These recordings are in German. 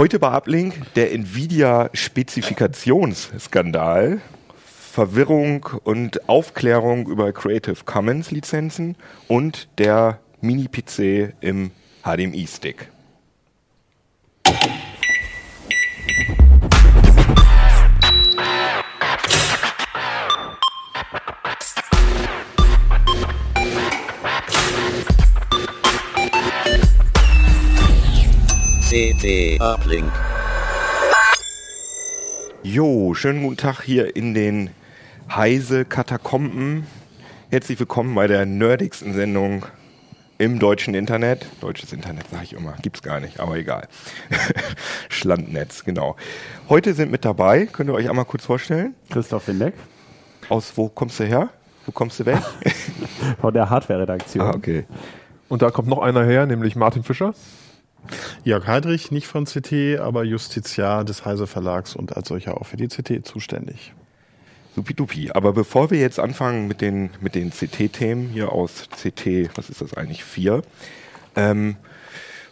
Heute bei Uplink der Nvidia-Spezifikationsskandal, Verwirrung und Aufklärung über Creative Commons Lizenzen und der Mini-PC im HDMI-Stick. CT Uplink. Jo, schönen guten Tag hier in den Heise Katakomben. Herzlich willkommen bei der nerdigsten Sendung im deutschen Internet. Deutsches Internet sage ich immer, gibt's gar nicht, aber egal. Schlandnetz, genau. Heute sind mit dabei, könnt ihr euch einmal kurz vorstellen? Christoph Windeck. Aus wo kommst du her? Wo kommst du weg? Von der Hardware-Redaktion. ah, okay. Und da kommt noch einer her, nämlich Martin Fischer. Jörg Heidrich, nicht von CT, aber Justiziar des Heise Verlags und als solcher auch für die CT zuständig. Supidupi. Aber bevor wir jetzt anfangen mit den, mit den CT-Themen hier aus CT, was ist das eigentlich, 4, ähm,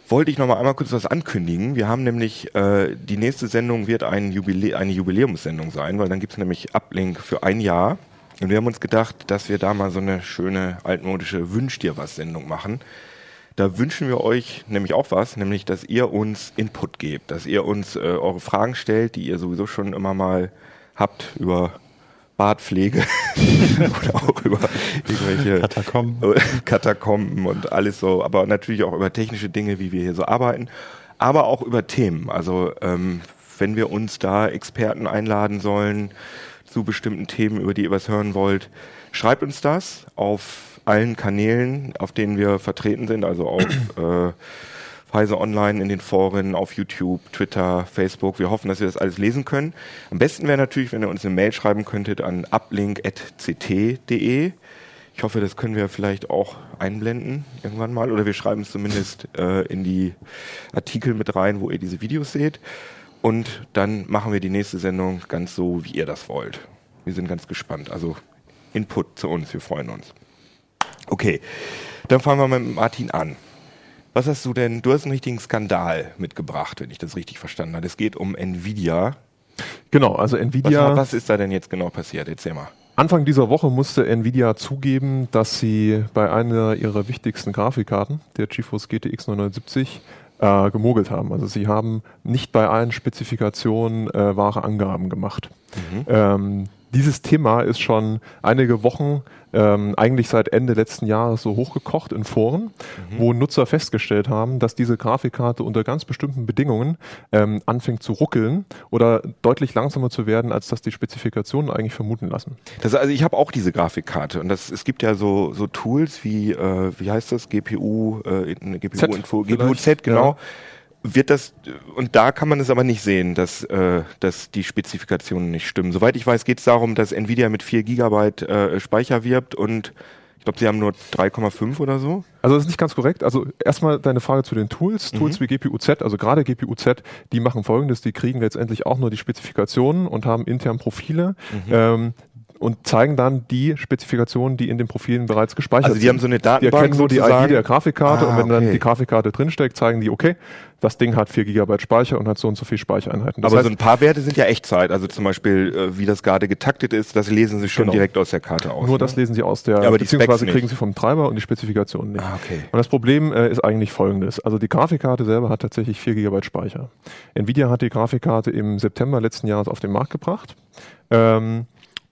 wollte ich noch mal einmal kurz was ankündigen. Wir haben nämlich, äh, die nächste Sendung wird ein Jubilä eine Jubiläumssendung sein, weil dann gibt es nämlich Uplink für ein Jahr. Und wir haben uns gedacht, dass wir da mal so eine schöne altmodische Wünsch dir was Sendung machen. Da wünschen wir euch nämlich auch was, nämlich dass ihr uns Input gebt, dass ihr uns äh, eure Fragen stellt, die ihr sowieso schon immer mal habt über Bartpflege oder auch über irgendwelche Katakomben. Katakomben und alles so, aber natürlich auch über technische Dinge, wie wir hier so arbeiten, aber auch über Themen. Also ähm, wenn wir uns da Experten einladen sollen zu bestimmten Themen, über die ihr was hören wollt, schreibt uns das auf allen Kanälen, auf denen wir vertreten sind, also auf äh, Heise Online in den Foren, auf YouTube, Twitter, Facebook. Wir hoffen, dass wir das alles lesen können. Am besten wäre natürlich, wenn ihr uns eine Mail schreiben könntet an uplink.ct.de. Ich hoffe, das können wir vielleicht auch einblenden irgendwann mal oder wir schreiben es zumindest äh, in die Artikel mit rein, wo ihr diese Videos seht. Und dann machen wir die nächste Sendung ganz so, wie ihr das wollt. Wir sind ganz gespannt. Also Input zu uns, wir freuen uns. Okay, dann fangen wir mal mit Martin an. Was hast du denn? Du hast einen richtigen Skandal mitgebracht, wenn ich das richtig verstanden habe. Es geht um Nvidia. Genau, also Was, Nvidia. was ist da denn jetzt genau passiert? Erzähl mal. Anfang dieser Woche musste Nvidia zugeben, dass sie bei einer ihrer wichtigsten Grafikkarten, der GeForce GTX 970, äh, gemogelt haben. Also sie haben nicht bei allen Spezifikationen äh, wahre Angaben gemacht. Ähm, dieses Thema ist schon einige Wochen, ähm, eigentlich seit Ende letzten Jahres so hochgekocht in Foren, wo Nutzer festgestellt haben, dass diese Grafikkarte unter ganz bestimmten Bedingungen ähm, anfängt zu ruckeln oder deutlich langsamer zu werden, als das die Spezifikationen eigentlich vermuten lassen. Das, also ich habe auch diese Grafikkarte und das, es gibt ja so, so Tools wie, äh, wie heißt das, GPU, äh, in- GPU Z Info, vielleicht, GPU Z, genau. ja. Wird das, und da kann man es aber nicht sehen, dass, äh, dass die Spezifikationen nicht stimmen. Soweit ich weiß, geht es darum, dass Nvidia mit 4 Gigabyte äh, Speicher wirbt und ich glaube, sie haben nur 3,5 oder so. Also das ist nicht ganz korrekt. Also erstmal deine Frage zu den Tools. Mhm. Tools wie GPU-Z, also gerade GPU-Z, die machen folgendes, die kriegen letztendlich auch nur die Spezifikationen und haben intern Profile. Mhm. Ähm, und zeigen dann die Spezifikationen, die in den Profilen bereits gespeichert Also die haben so eine Die Datenbank erkennen nur die. ID der Grafikkarte Ah, und wenn dann okay. die Grafikkarte drinsteckt, zeigen die, okay, das Ding hat 4 GB Speicher und hat so und so viel Speichereinheiten. Das aber heißt, so ein paar Werte sind ja Echtzeit. Also zum Beispiel, äh, wie das gerade getaktet ist, das lesen sie schon Genau. direkt aus der Karte aus. nur ne? das lesen sie aus der, Ja, aber die beziehungsweise kriegen sie vom Treiber und die Spezifikationen nicht. Ah, okay. Und das Problem äh, ist eigentlich folgendes. Also die Grafikkarte selber hat tatsächlich 4 GB Speicher. Nvidia hat die Grafikkarte im September letzten Jahres auf den Markt gebracht. Ähm,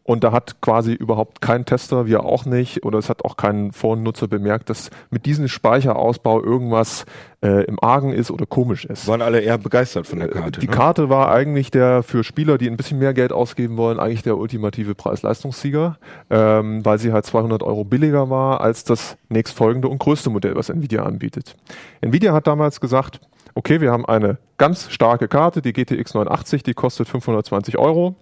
und da hat quasi überhaupt kein Tester, wir auch nicht, oder es hat auch kein Vornutzer bemerkt, dass mit diesem Speicherausbau irgendwas äh, im Argen ist oder komisch ist. Waren alle eher begeistert von der Karte. Die ne? Karte war eigentlich der für Spieler, die ein bisschen mehr Geld ausgeben wollen, eigentlich der ultimative Preis-Leistungssieger, ähm, weil sie halt 200 Euro billiger war als das nächstfolgende und größte Modell, was Nvidia anbietet. Nvidia hat damals gesagt, okay, wir haben eine ganz starke Karte, die GTX 980, die kostet 520 Euro.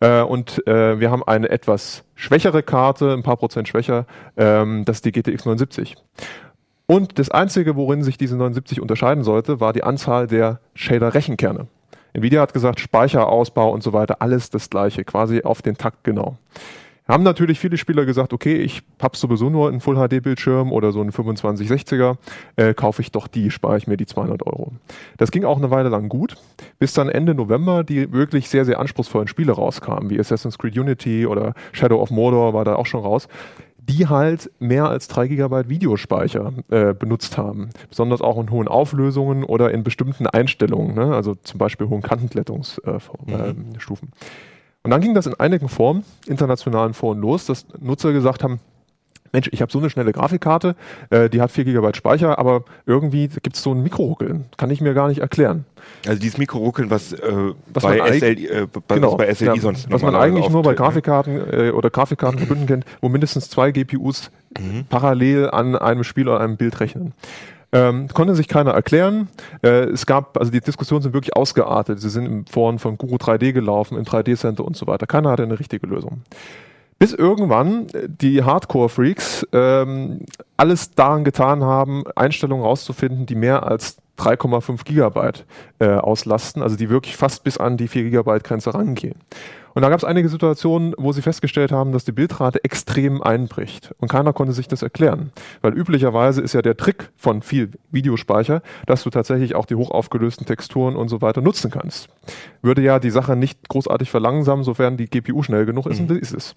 Äh, und äh, wir haben eine etwas schwächere Karte, ein paar Prozent schwächer, ähm, das ist die GTX 970. Und das Einzige, worin sich diese 79 unterscheiden sollte, war die Anzahl der Shader-Rechenkerne. Nvidia hat gesagt, Speicherausbau und so weiter, alles das gleiche, quasi auf den Takt genau. Haben natürlich viele Spieler gesagt, okay, ich habe sowieso nur einen Full-HD-Bildschirm oder so einen 2560er, äh, kaufe ich doch die, spare ich mir die 200 Euro. Das ging auch eine Weile lang gut. bis dann Ende November die wirklich sehr, sehr anspruchsvollen Spiele rauskamen, wie Assassin's Creed Unity oder Shadow of Mordor war da auch schon raus die halt mehr als 3 GB Videospeicher äh, benutzt haben. Besonders auch in hohen Auflösungen oder in bestimmten Einstellungen, ne? also zum Beispiel hohen Kantenglättungsstufen. Äh, mhm. äh, und dann ging das in einigen Foren, internationalen Foren los, dass Nutzer gesagt haben, Mensch, ich habe so eine schnelle Grafikkarte, äh, die hat 4 GB Speicher, aber irgendwie gibt es so ein Mikroruckeln. Kann ich mir gar nicht erklären. Also dieses Mikroruckeln, was, äh, was bei, SL, äh, genau, bei SLI ja, sonst Was man eigentlich nur bei Grafikkarten äh, oder Grafikkartenverbünden kennt, wo mindestens zwei GPUs mhm. parallel an einem Spiel oder einem Bild rechnen. Ähm, konnte sich keiner erklären. Äh, es gab, also die Diskussionen sind wirklich ausgeartet. Sie sind im Foren von Guru 3D gelaufen, im 3D-Center und so weiter. Keiner hatte eine richtige Lösung. Bis irgendwann äh, die Hardcore-Freaks ähm, alles daran getan haben, Einstellungen rauszufinden, die mehr als 3,5 Gigabyte äh, auslasten, also die wirklich fast bis an die 4 Gigabyte Grenze rangehen. Und da gab es einige Situationen, wo sie festgestellt haben, dass die Bildrate extrem einbricht. Und keiner konnte sich das erklären. Weil üblicherweise ist ja der Trick von viel Videospeicher, dass du tatsächlich auch die hochaufgelösten Texturen und so weiter nutzen kannst. Würde ja die Sache nicht großartig verlangsamen, sofern die GPU schnell genug ist, mhm. und das ist es.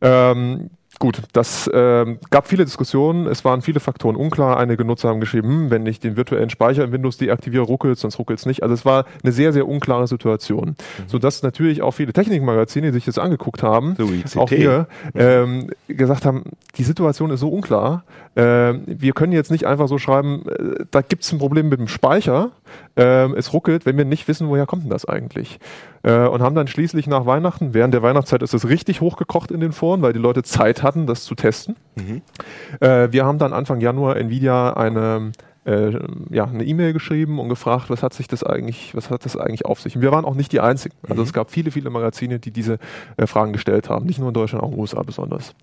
Ähm, Gut, das äh, gab viele Diskussionen, es waren viele Faktoren unklar. Einige Nutzer haben geschrieben, hm, wenn ich den virtuellen Speicher in Windows deaktiviere, ruckelt sonst ruckelt es nicht. Also es war eine sehr, sehr unklare Situation. Mhm. Sodass natürlich auch viele Technikmagazine, die sich das angeguckt haben, so auch hier, ähm, gesagt haben, die Situation ist so unklar, äh, wir können jetzt nicht einfach so schreiben, äh, da gibt es ein Problem mit dem Speicher, äh, es ruckelt, wenn wir nicht wissen, woher kommt denn das eigentlich. Äh, und haben dann schließlich nach Weihnachten, während der Weihnachtszeit ist es richtig hochgekocht in den Foren, weil die Leute Zeit hatten, das zu testen. Mhm. Äh, wir haben dann Anfang Januar Nvidia eine äh, ja, eine E-Mail geschrieben und gefragt, was hat sich das eigentlich, was hat das eigentlich auf sich? Und wir waren auch nicht die einzigen. Also mhm. es gab viele, viele Magazine, die diese äh, Fragen gestellt haben. Nicht nur in Deutschland, auch in den USA besonders.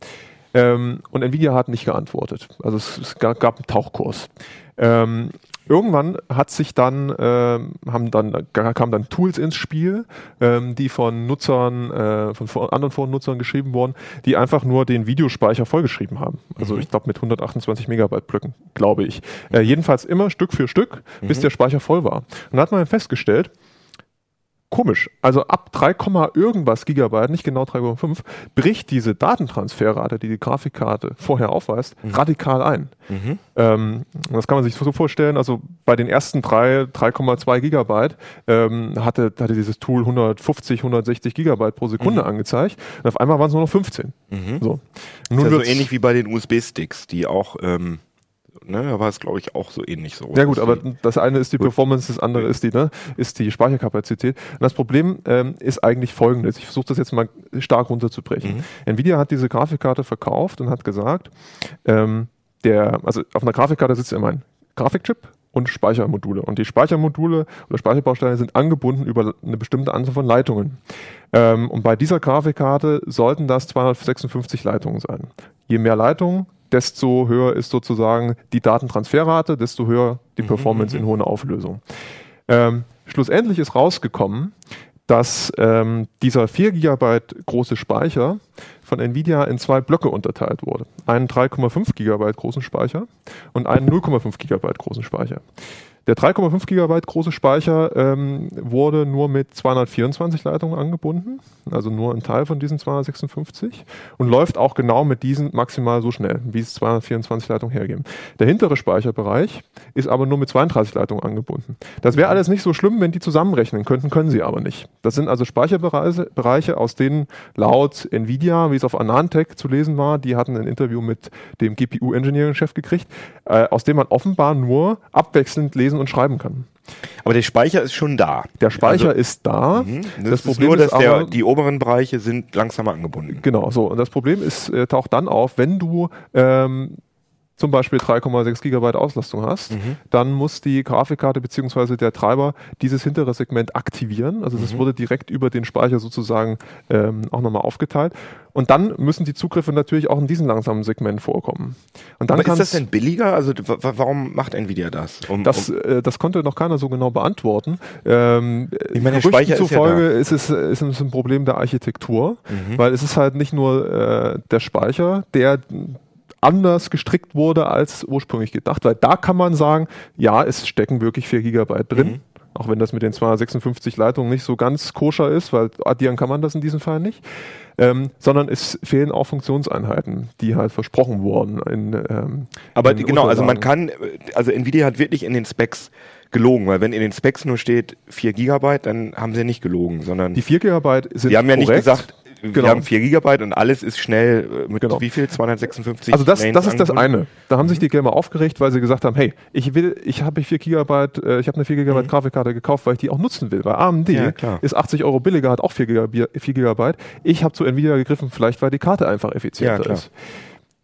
Ähm, und Nvidia hat nicht geantwortet. Also es, es gab, gab, einen Tauchkurs. Ähm, irgendwann hat sich dann, äh, haben dann, kamen dann Tools ins Spiel, ähm, die von Nutzern, äh, von anderen Forennutzern geschrieben wurden, die einfach nur den Videospeicher vollgeschrieben haben. Also mhm. ich glaube mit 128 Megabyte Blöcken, glaube ich. Äh, jedenfalls immer Stück für Stück, bis mhm. der Speicher voll war. Und dann hat man festgestellt, komisch. Also ab 3, irgendwas Gigabyte, nicht genau 3,5, bricht diese Datentransferrate, die die Grafikkarte vorher aufweist, mhm. radikal ein. Mhm. Ähm, das kann man sich so vorstellen. Also bei den ersten 3, 3,2 Gigabyte ähm, hatte, hatte dieses Tool 150, 160 Gigabyte pro Sekunde mhm. angezeigt. Und auf einmal waren es nur noch 15. Mhm. So. Nun ist ja so ähnlich wie bei den USB-Sticks, die auch ähm Ne, da war es, glaube ich, auch so ähnlich so. Ja gut, aber das eine ist die gut. Performance, das andere ist die, ne, ist die Speicherkapazität. Und das Problem ähm, ist eigentlich folgendes. Ich versuche das jetzt mal stark runterzubrechen. Mhm. Nvidia hat diese Grafikkarte verkauft und hat gesagt, ähm, der, also auf einer Grafikkarte sitzt immer ein Grafikchip und Speichermodule. Und die Speichermodule oder Speicherbausteine sind angebunden über eine bestimmte Anzahl von Leitungen. Ähm, und bei dieser Grafikkarte sollten das 256 Leitungen sein. Je mehr Leitungen, desto höher ist sozusagen die Datentransferrate, desto höher die mhm, Performance mhm. in hoher Auflösung. Ähm, schlussendlich ist rausgekommen, dass ähm, dieser 4 GB große Speicher von Nvidia in zwei Blöcke unterteilt wurde. Einen 3,5 GB großen Speicher und einen 0,5 GB großen Speicher. Der 3,5 GB große Speicher ähm, wurde nur mit 224 Leitungen angebunden, also nur ein Teil von diesen 256 und läuft auch genau mit diesen maximal so schnell, wie es 224 Leitungen hergeben. Der hintere Speicherbereich ist aber nur mit 32 Leitungen angebunden. Das wäre alles nicht so schlimm, wenn die zusammenrechnen könnten, können sie aber nicht. Das sind also Speicherbereiche, Bereiche, aus denen laut Nvidia, wie es auf Anantec zu lesen war, die hatten ein Interview mit dem GPU-Engineering-Chef gekriegt, äh, aus dem man offenbar nur abwechselnd lesen und schreiben kann. Aber der Speicher ist schon da. Der Speicher also, ist da. Mhm. Das, das Problem nur, dass ist aber, der, die oberen Bereiche sind langsamer angebunden. Genau, so. Und das Problem ist, äh, taucht dann auf, wenn du ähm, zum Beispiel 3,6 Gigabyte Auslastung hast, mhm. dann muss die Grafikkarte beziehungsweise der Treiber dieses hintere Segment aktivieren. Also das mhm. wurde direkt über den Speicher sozusagen ähm, auch nochmal aufgeteilt. Und dann müssen die Zugriffe natürlich auch in diesem langsamen Segment vorkommen. Und dann Aber ist das denn billiger? Also warum macht Nvidia das? Um, das, äh, das konnte noch keiner so genau beantworten. Ähm, ich meine, der Speicher zufolge ist, ja ist, es, ist es ein Problem der Architektur, mhm. weil es ist halt nicht nur äh, der Speicher, der anders gestrickt wurde als ursprünglich gedacht, weil da kann man sagen, ja, es stecken wirklich 4 Gigabyte drin. Mhm. auch wenn das mit den 256 Leitungen nicht so ganz koscher ist, weil addieren kann man das in diesem Fall nicht, ähm, sondern es fehlen auch Funktionseinheiten, die halt versprochen wurden. In, ähm, Aber in genau, also man kann, also Nvidia hat wirklich in den Specs gelogen, weil wenn in den Specs nur steht 4 Gigabyte, dann haben sie nicht gelogen, sondern Die 4 GB sind die haben ja nicht korrekt. Gesagt, wir Genau. haben 4 Gigabyte und alles ist schnell äh, mit Genau. wie viel? 256 Also das, Lanes das ist das eine. Da haben sich die Gamer aufgeregt, weil sie gesagt haben, hey, ich will, ich habe 4 Gigabyte, äh, ich habe eine 4 Gigabyte Grafikkarte gekauft, weil ich die auch nutzen will. Weil AMD Mhm. Ja, ist 80 Euro billiger, hat auch 4 Gigabyte. 4 Gigabyte. Ich habe zu Nvidia gegriffen, vielleicht weil die Karte einfach effizienter Ja, ist.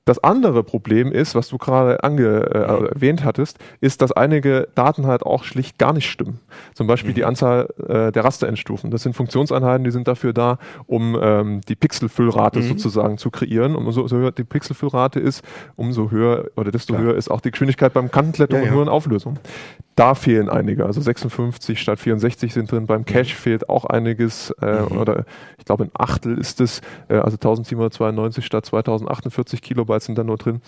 Das andere Problem ist, was du gerade ange, äh, erwähnt hattest, ist, dass einige Daten halt auch schlicht gar nicht stimmen. Zum Beispiel Mhm. die Anzahl äh, der Rasterendstufen. Das sind Funktionseinheiten, die sind dafür da, um ähm, die Pixelfüllrate Mhm. sozusagen zu kreieren. Und umso, umso höher die Pixelfüllrate ist, umso höher oder desto Klar. höher ist auch die Geschwindigkeit beim Kantenklettern Ja, und ja. höheren Auflösung. Da fehlen einige. Also 56 statt 64 sind drin. Beim Cache fehlt auch einiges. Äh, Mhm. Oder ich glaube ein Achtel ist es. Äh, also 1792 statt 2048 Kilobyte sind da nur drin.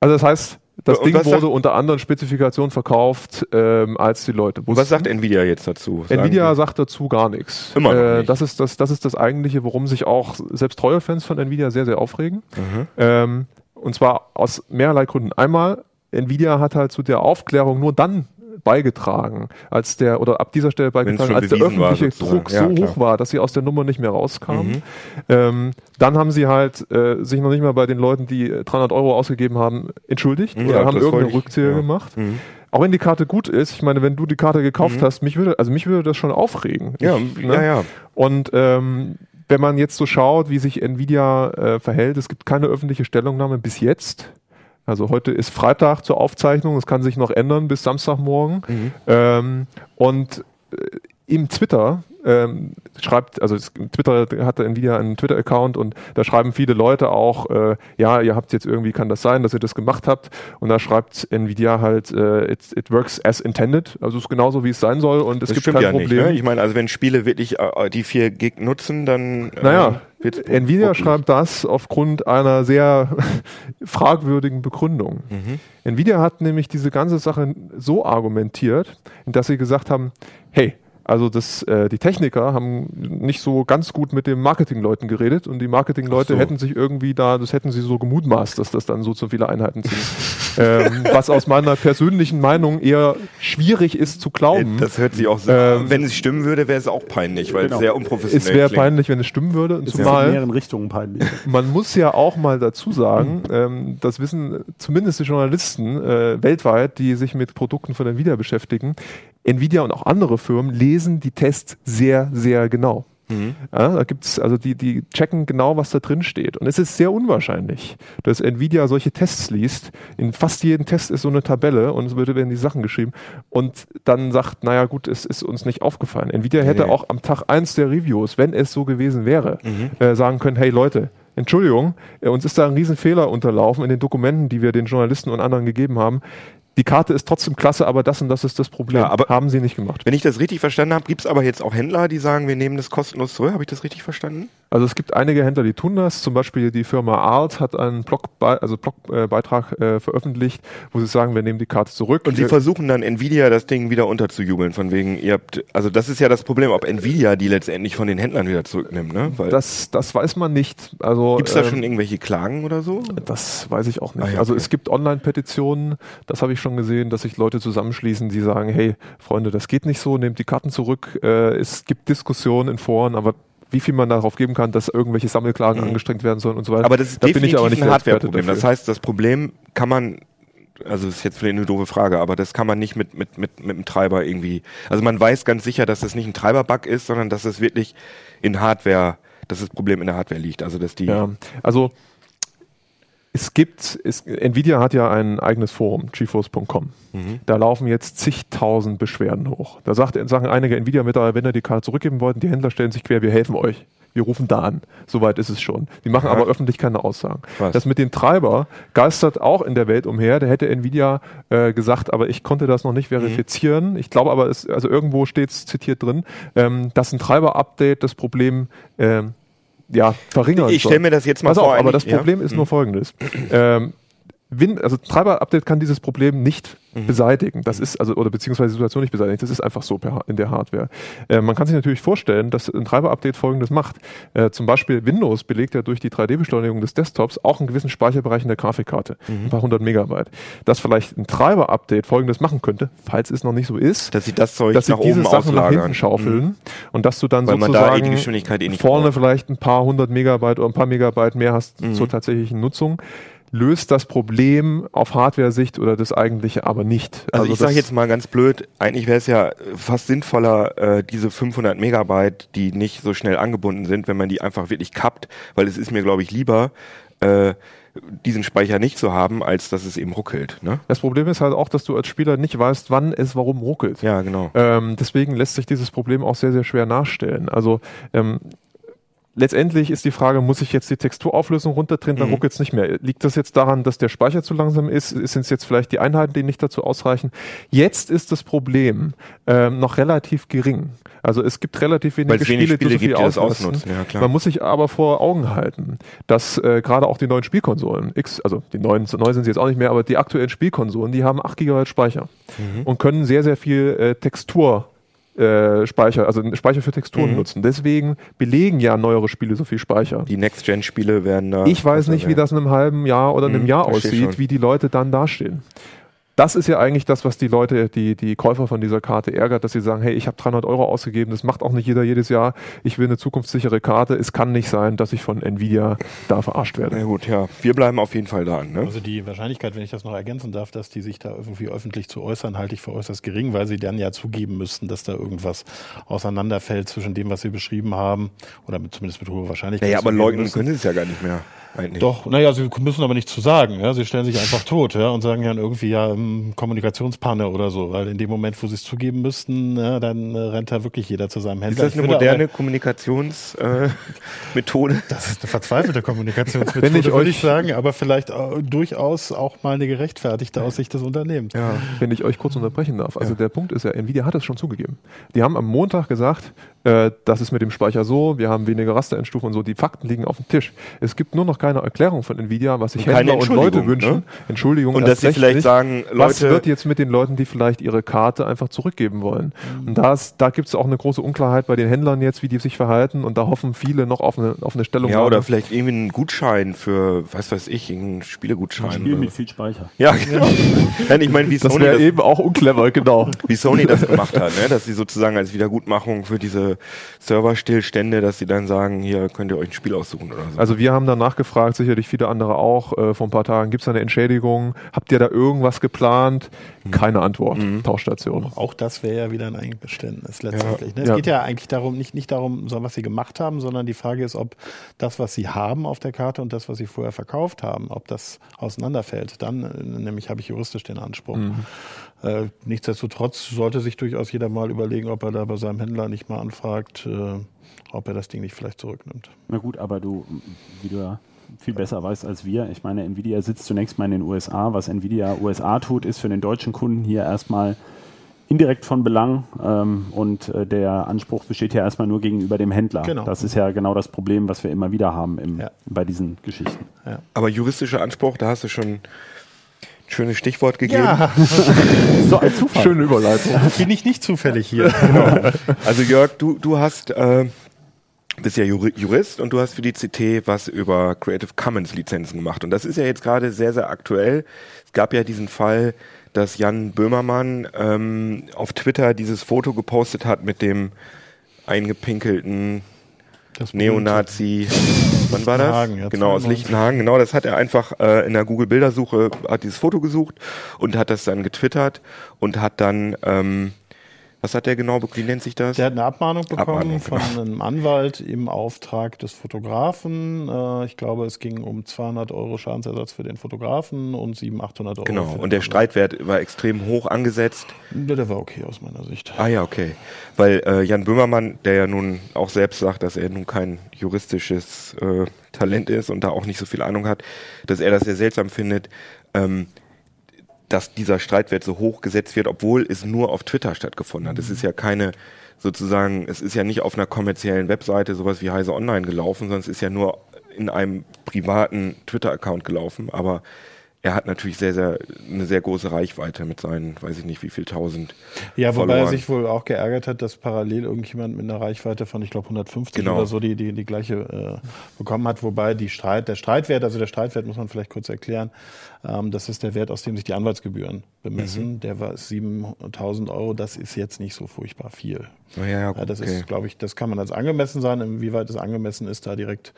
Also das heißt, das Und Ding wurde sagt- unter anderen Spezifikationen verkauft, ähm, als die Leute Und was sagt Nvidia jetzt dazu? Sagen Nvidia die- sagt dazu gar nichts. Immer Äh, nicht. Das, ist das, das ist das eigentliche, worum sich auch selbst treue Fans von Nvidia sehr, sehr aufregen. Mhm. Ähm, und zwar aus mehrerlei Gründen. Einmal, Nvidia hat halt zu der Aufklärung nur dann beigetragen, als der, oder ab dieser Stelle beigetragen, als der öffentliche. Druck Ja, so klar. hoch war, dass sie aus der Nummer nicht mehr rauskamen. Mhm. Ähm, dann haben sie halt äh, sich noch nicht mal bei den Leuten, die äh, 300 Euro ausgegeben haben, entschuldigt Ja, oder haben irgendeine ich- Rückzieher ja. gemacht. Mhm. Auch wenn die Karte gut ist, ich meine, wenn du die Karte gekauft Mhm. hast, mich würde, also mich würde das schon aufregen. Ja, Ich, ja, ja. und ähm, wenn man jetzt so schaut, wie sich Nvidia äh, verhält, es gibt keine öffentliche Stellungnahme bis jetzt. Also heute ist Freitag zur Aufzeichnung, es kann sich noch ändern bis Samstagmorgen. Mhm. Ähm, und äh, im Twitter ähm, schreibt, also es, Twitter hatte Nvidia einen Twitter-Account und da schreiben viele Leute auch, äh, ja, ihr habt jetzt irgendwie, kann das sein, dass ihr das gemacht habt? Und da schreibt Nvidia halt, äh, it, it works as intended, also es ist genauso, wie es sein soll und es Das gibt kein ja Problem. nicht. Ne? Ich meine, also wenn Spiele wirklich äh, die 4 Gig nutzen, dann äh, Naja, Nvidia ruckelig. schreibt das aufgrund einer sehr fragwürdigen Begründung. Mhm. Nvidia hat nämlich diese ganze Sache so argumentiert, dass sie gesagt haben, hey, also das, äh, die Techniker haben nicht so ganz gut mit den Marketingleuten geredet und die Marketingleute so. hätten sich irgendwie da, das hätten sie so gemutmaßt, dass das dann so zu viele Einheiten sind. ähm, was aus meiner persönlichen Meinung eher schwierig ist zu glauben. Äh, Das hört sich auch so. Ähm, wenn es stimmen würde, wäre es auch peinlich, weil Genau. es sehr unprofessionell es wäre peinlich, wenn es stimmen würde. Und Ist in zumal mehreren Richtungen peinlich. man muss ja auch mal dazu sagen, ähm, das wissen zumindest die Journalisten äh, weltweit, die sich mit Produkten von Nvidia beschäftigen. Nvidia und auch andere Firmen lesen die Tests sehr, sehr genau. Mhm. Ja, da gibt's, also die, die checken genau, was da drin steht. Und es ist sehr unwahrscheinlich, dass Nvidia solche Tests liest. In fast jedem Test ist so eine Tabelle und es wird- werden die Sachen geschrieben und dann sagt, naja gut, es ist uns nicht aufgefallen. Nvidia hätte Nee. auch am Tag eins der Reviews, wenn es so gewesen wäre, Mhm. äh, sagen können, hey Leute, Entschuldigung, äh, uns ist da ein Riesenfehler unterlaufen in den Dokumenten, die wir den Journalisten und anderen gegeben haben. Die Karte ist trotzdem klasse, aber das und das ist das Problem. Ja, aber- haben sie nicht gemacht. Wenn ich das richtig verstanden habe, gibt es aber jetzt auch Händler, die sagen, wir nehmen das kostenlos zurück. Habe ich das richtig verstanden? Also es gibt einige Händler, die tun das. Zum Beispiel die Firma Art hat einen Blogbeitrag also Blogbeitrag, äh, äh, veröffentlicht, wo sie sagen, wir nehmen die Karte zurück. Und sie versuchen dann Nvidia das Ding wieder unterzujubeln, von wegen, ihr habt, also das ist ja das Problem, ob Nvidia die letztendlich von den Händlern wieder zurücknimmt, ne? Weil, das, das weiß man nicht. Also gibt's da ähm, schon irgendwelche Klagen oder so? Das weiß ich auch nicht. Ah ja, Also okay. es gibt Online-Petitionen, das habe ich schon gesehen, dass sich Leute zusammenschließen, die sagen, hey, Freunde, das geht nicht so, nehmt die Karten zurück. Äh, es gibt Diskussionen in Foren, aber wie viel man darauf geben kann, dass irgendwelche Sammelklagen Mhm. angestrengt werden sollen und so weiter. Aber das ist da bin ich aber nicht ein Hardware-Problem. Das heißt, das Problem kann man, also das ist jetzt vielleicht eine doofe Frage, aber das kann man nicht mit, mit, mit, mit dem Treiber irgendwie, also man weiß ganz sicher, dass das nicht ein Treiber-Bug ist, sondern dass es wirklich in Hardware, dass das Problem in der Hardware liegt. Also dass die, Ja, also es gibt, es, Nvidia hat ja ein eigenes Forum, geforce.com. Mhm. Da laufen jetzt zigtausend Beschwerden hoch. Da sagt, sagen einige Nvidia-Mitarbeiter, wenn ihr die Karte zurückgeben wollt, die Händler stellen sich quer, wir helfen euch. Wir rufen da an. Soweit ist es schon. Die machen Aha. aber öffentlich keine Aussagen. Was? Das mit den Treiber geistert auch in der Welt umher. Da hätte Nvidia äh, gesagt, aber ich konnte das noch nicht Mhm. verifizieren. Ich glaube aber, es, also irgendwo steht es zitiert drin, ähm, dass ein Treiber-Update das Problem ähm, ja, verringern Ich stelle mir das jetzt mal Pass vor. auf, aber das Problem ja? ist nur folgendes. Ähm, Win also Treiber-Update kann dieses Problem nicht beseitigen. Das ist also, oder beziehungsweise die Situation nicht beseitigen. Das ist einfach so in der Hardware. Äh, man kann sich natürlich vorstellen, dass ein Treiber-Update folgendes macht. Äh, zum Beispiel Windows belegt ja durch die 3D-Beschleunigung des Desktops auch einen gewissen Speicherbereich in der Grafikkarte. Ein paar hundert Megabyte. Dass vielleicht ein Treiber-Update folgendes machen könnte, falls es noch nicht so ist, Dass sie das Zeug dass sie nach diese oben Sachen nach auslagern. hinten schaufeln und dass du dann Weil man da sozusagen eh eh vorne braucht. vielleicht ein paar hundert Megabyte oder ein paar Megabyte mehr hast Mhm. zur tatsächlichen Nutzung, löst das Problem auf Hardware-Sicht oder das eigentliche aber nicht. Also, ich sage jetzt mal ganz blöd, eigentlich wäre es ja fast sinnvoller, äh, diese 500 Megabyte, die nicht so schnell angebunden sind, wenn man die einfach wirklich kappt, weil es ist mir, glaube ich, lieber, äh, diesen Speicher nicht zu haben, als dass es eben ruckelt. Ne? das Problem ist halt auch, dass du als Spieler nicht weißt, wann es warum ruckelt. Ja, genau. Ähm, deswegen lässt sich dieses Problem auch sehr, sehr schwer nachstellen. Also ähm, letztendlich ist die Frage, muss ich jetzt die Texturauflösung runterdrehen, dann Mhm. ruckelt es nicht mehr. Liegt das jetzt daran, dass der Speicher zu langsam ist? Sind es jetzt vielleicht die Einheiten, die nicht dazu ausreichen? Jetzt ist das Problem ähm, noch relativ gering. Also es gibt relativ wenige Weil es wenig Spiele, Spiele die so viel gibt, die das ausnutzen. Ja. Man muss sich aber vor Augen halten, dass äh, gerade auch die neuen Spielkonsolen, X, also die neuen, neu sind sie jetzt auch nicht mehr, aber die aktuellen Spielkonsolen, die haben 8 GB Speicher Mhm. und können sehr, sehr viel äh, Textur äh, Speicher, also Speicher für Texturen Mhm. nutzen. Deswegen belegen ja neuere Spiele so viel Speicher. Die Next-Gen-Spiele werden da. Ich weiß nicht, wie das in einem halben Jahr oder in einem Mhm, Jahr aussieht, wie die Leute dann dastehen. Das ist ja eigentlich das, was die Leute, die, die Käufer von dieser Karte ärgert, dass sie sagen, hey, ich habe 300 Euro ausgegeben, das macht auch nicht jeder jedes Jahr. Ich will eine zukunftssichere Karte. Es kann nicht sein, dass ich von Nvidia da verarscht werde. Na gut, ja. Wir bleiben auf jeden Fall dran. Ne? Also die Wahrscheinlichkeit, wenn ich das noch ergänzen darf, dass die sich da irgendwie öffentlich zu äußern, halte ich für äußerst gering, weil sie dann ja zugeben müssten, dass da irgendwas auseinanderfällt zwischen dem, was sie beschrieben haben, oder mit, zumindest mit hoher Wahrscheinlichkeit. Naja, aber leugnen müssen. können sie es ja gar nicht mehr. Eigentlich. Doch, naja, sie müssen aber nichts zu sagen. Ja? Sie stellen sich einfach tot ja? und sagen ja irgendwie ja ähm, Kommunikationspanne oder so, weil in dem Moment, wo sie es zugeben müssten, ja, dann äh, rennt da wirklich jeder zu seinem Ist Händler. das Ich eine moderne aber, Kommunikationsmethode? Äh? Das ist eine verzweifelte Kommunikationsmethode, Wenn ich würde euch- ich sagen, aber vielleicht äh, durchaus auch mal eine gerechtfertigte aus Sicht des Unternehmens. ja. Wenn ich euch kurz unterbrechen darf. Also der Punkt ist ja, Nvidia hat es schon zugegeben. Die haben am Montag gesagt, äh, das ist mit dem Speicher so, wir haben weniger Rasterentstufung und so. Die Fakten liegen auf dem Tisch. Es gibt nur noch keine Erklärung von Nvidia, was sich Händler und Leute Entschuldigung, wünschen. ne? Entschuldigung. Und dass sie vielleicht nicht. sagen, was Leute, wird jetzt mit den Leuten, die vielleicht ihre Karte einfach zurückgeben wollen? Mhm. Und das, da gibt es auch eine große Unklarheit bei den Händlern jetzt, wie die sich verhalten. Und da hoffen viele noch auf eine, auf eine Stellung. ja, oder vielleicht irgendwie einen Gutschein für, was weiß ich, irgendeinen Spielgutschein. Spiel oder mit viel Speicher. Ja, genau. Ich meine, wie das Sony wäre das, eben auch unclever, genau. wie Sony das gemacht hat, ne? dass sie sozusagen als Wiedergutmachung für diese Serverstillstände, dass sie dann sagen, hier könnt ihr euch ein Spiel aussuchen oder so. Also wir haben da nachgefragt, sicherlich viele andere auch, äh, vor ein paar Tagen, gibt es da eine Entschädigung? Habt ihr da irgendwas geplant? Keine Antwort. Tauschstation. Auch das wäre ja wieder ein Eingeständnis letztendlich. Ne? Es Ja. geht ja eigentlich darum, nicht, nicht darum, was sie gemacht haben, sondern die Frage ist, ob das, was sie haben auf der Karte und das, was sie vorher verkauft haben, ob das auseinanderfällt. Dann äh, nämlich habe ich juristisch den Anspruch. Äh, nichtsdestotrotz sollte sich durchaus jeder mal überlegen, ob er da bei seinem Händler nicht mal anfragt, äh, ob er das Ding nicht vielleicht zurücknimmt. Na gut, aber du, wie du ja viel besser weißt als wir, ich meine, Nvidia sitzt zunächst mal in den USA. Was Nvidia USA tut, ist für den deutschen Kunden hier erstmal indirekt von Belang ähm, und äh, der Anspruch besteht ja erstmal nur gegenüber dem Händler. Genau. Das ist ja genau das Problem, was wir immer wieder haben im, Ja. bei diesen Geschichten. Aber juristischer Anspruch, da hast du schon ein schönes Stichwort gegeben. So ein Zufall. Schöne Überleitung. Bin ich nicht zufällig hier. Also Jörg, du, du hast, äh, bist ja Juri- Jurist und du hast für die CT was über Creative Commons Lizenzen gemacht. Und das ist ja jetzt gerade sehr, sehr aktuell. Es gab ja diesen Fall, dass Jan Böhmermann ähm, auf Twitter dieses Foto gepostet hat mit dem eingepinkelten Das Neonazi. Wann war das? Lichtenhagen, ja, genau, aus 92. Lichtenhagen. Genau, das hat er einfach äh, in der Google-Bildersuche, hat dieses Foto gesucht und hat das dann getwittert und hat dann, ähm, was hat der genau, wie nennt sich das? Der hat eine Abmahnung bekommen Abmahnung, von genau. einem Anwalt im Auftrag des Fotografen. Äh, ich glaube, es ging um 200 Euro Schadensersatz für den Fotografen und 700, 800 Euro. genau, und der. Streitwert war extrem hoch angesetzt. Der, der war okay aus meiner Sicht. Ah ja, okay. Weil äh, Jan Böhmermann, der ja nun auch selbst sagt, dass er nun kein juristisches äh, Talent ist und da auch nicht so viel Ahnung hat, dass er das sehr seltsam findet, ähm, dass dieser Streitwert so hoch gesetzt wird, obwohl es nur auf Twitter stattgefunden hat. Es ist ja keine sozusagen, es ist ja nicht auf einer kommerziellen Webseite sowas wie Heise Online gelaufen, sondern es ist ja nur in einem privaten Twitter-Account gelaufen. Aber er hat natürlich sehr, sehr eine sehr große Reichweite mit seinen, weiß ich nicht, wie viel tausend. Ja, wobei er sich wohl auch geärgert hat, dass parallel irgendjemand mit einer Reichweite von, ich glaube, 150 genau. oder so die, die, die gleiche äh, bekommen hat. Wobei die Streit, der Streitwert, also der Streitwert muss man vielleicht kurz erklären, das ist der Wert, aus dem sich die Anwaltsgebühren bemessen. Mhm. Der war 7000 Euro. Das ist jetzt nicht so furchtbar viel. Oh ja, ja, das okay. ist, glaube ich, das kann man als angemessen sein. Inwieweit es angemessen ist, da direkt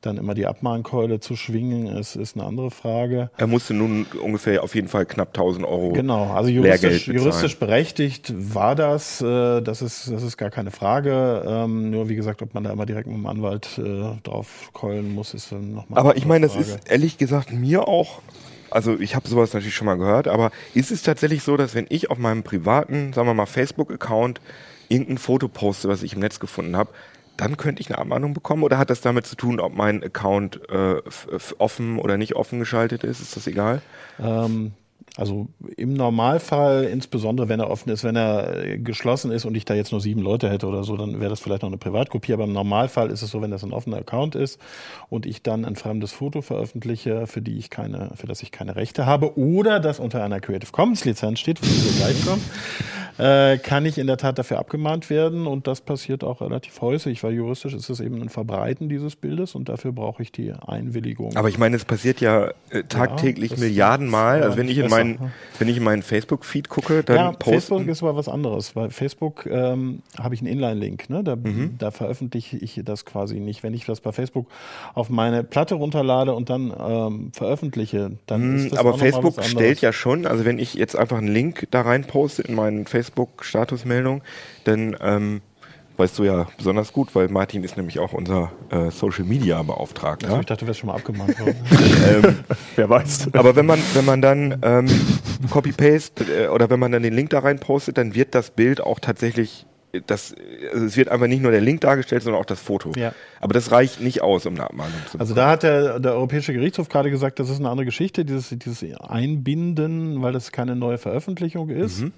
dann immer die Abmahnkeule zu schwingen, ist, ist eine andere Frage. Er musste nun ungefähr auf jeden Fall knapp 1000 Euro. Genau, also juristisch, juristisch berechtigt war das. Äh, das, ist, das ist gar keine Frage. Ähm, nur wie gesagt, ob man da immer direkt mit dem Anwalt äh, drauf keulen muss, ist dann nochmal. Aber ich meine, das ist ehrlich gesagt mir auch also ich habe sowas natürlich schon mal gehört, aber ist es tatsächlich so, dass wenn ich auf meinem privaten, sagen wir mal, Facebook-Account irgendein Foto poste, was ich im Netz gefunden habe, dann könnte ich eine Abmahnung bekommen oder hat das damit zu tun, ob mein Account äh, offen oder nicht offen geschaltet ist? Ist das egal? Ähm, also im Normalfall, insbesondere wenn er offen ist, wenn er äh, geschlossen ist und ich da jetzt nur sieben Leute hätte oder so, dann wäre das vielleicht noch eine Privatkopie. Aber im Normalfall ist es so, wenn das ein offener Account ist und ich dann ein fremdes Foto veröffentliche, für die ich keine, für das ich keine Rechte habe oder das unter einer Creative Commons Lizenz steht, wo wir gleich kommen, äh, kann ich in der Tat dafür abgemahnt werden und das passiert auch relativ häufig, weil juristisch ist es eben ein Verbreiten dieses Bildes und dafür brauche ich die Einwilligung. Aber ich meine, es passiert ja äh, tagtäglich ja, Milliardenmal. Also wenn ich in meinen, wenn ich in meinen Facebook-Feed gucke, dann ja, posten. Facebook ist aber was anderes, weil Facebook ähm, habe ich einen Inline-Link, ne? Da, mhm. da veröffentliche ich das quasi nicht. Wenn ich das bei Facebook auf meine Platte runterlade und dann ähm, veröffentliche, dann mhm, ist das Aber Facebook stellt ja schon, also wenn ich jetzt einfach einen Link da rein poste in meinen Facebook Facebook-Statusmeldung, denn ähm, weißt du ja besonders gut, weil Martin ist nämlich auch unser äh, Social Media Beauftragter. Also ich dachte, du wärst schon mal abgemahnt worden. ähm, Wer weiß. Aber wenn man, wenn man dann ähm, Copy-Paste äh, oder wenn man dann den Link da rein postet, dann wird das Bild auch tatsächlich das, also es wird einfach nicht nur der Link dargestellt, sondern auch das Foto. Ja. Aber das reicht nicht aus, um eine Abmahnung zu bekommen. Also da hat der, der Europäische Gerichtshof gerade gesagt, das ist eine andere Geschichte, dieses, dieses Einbinden, weil das keine neue Veröffentlichung ist. Mhm.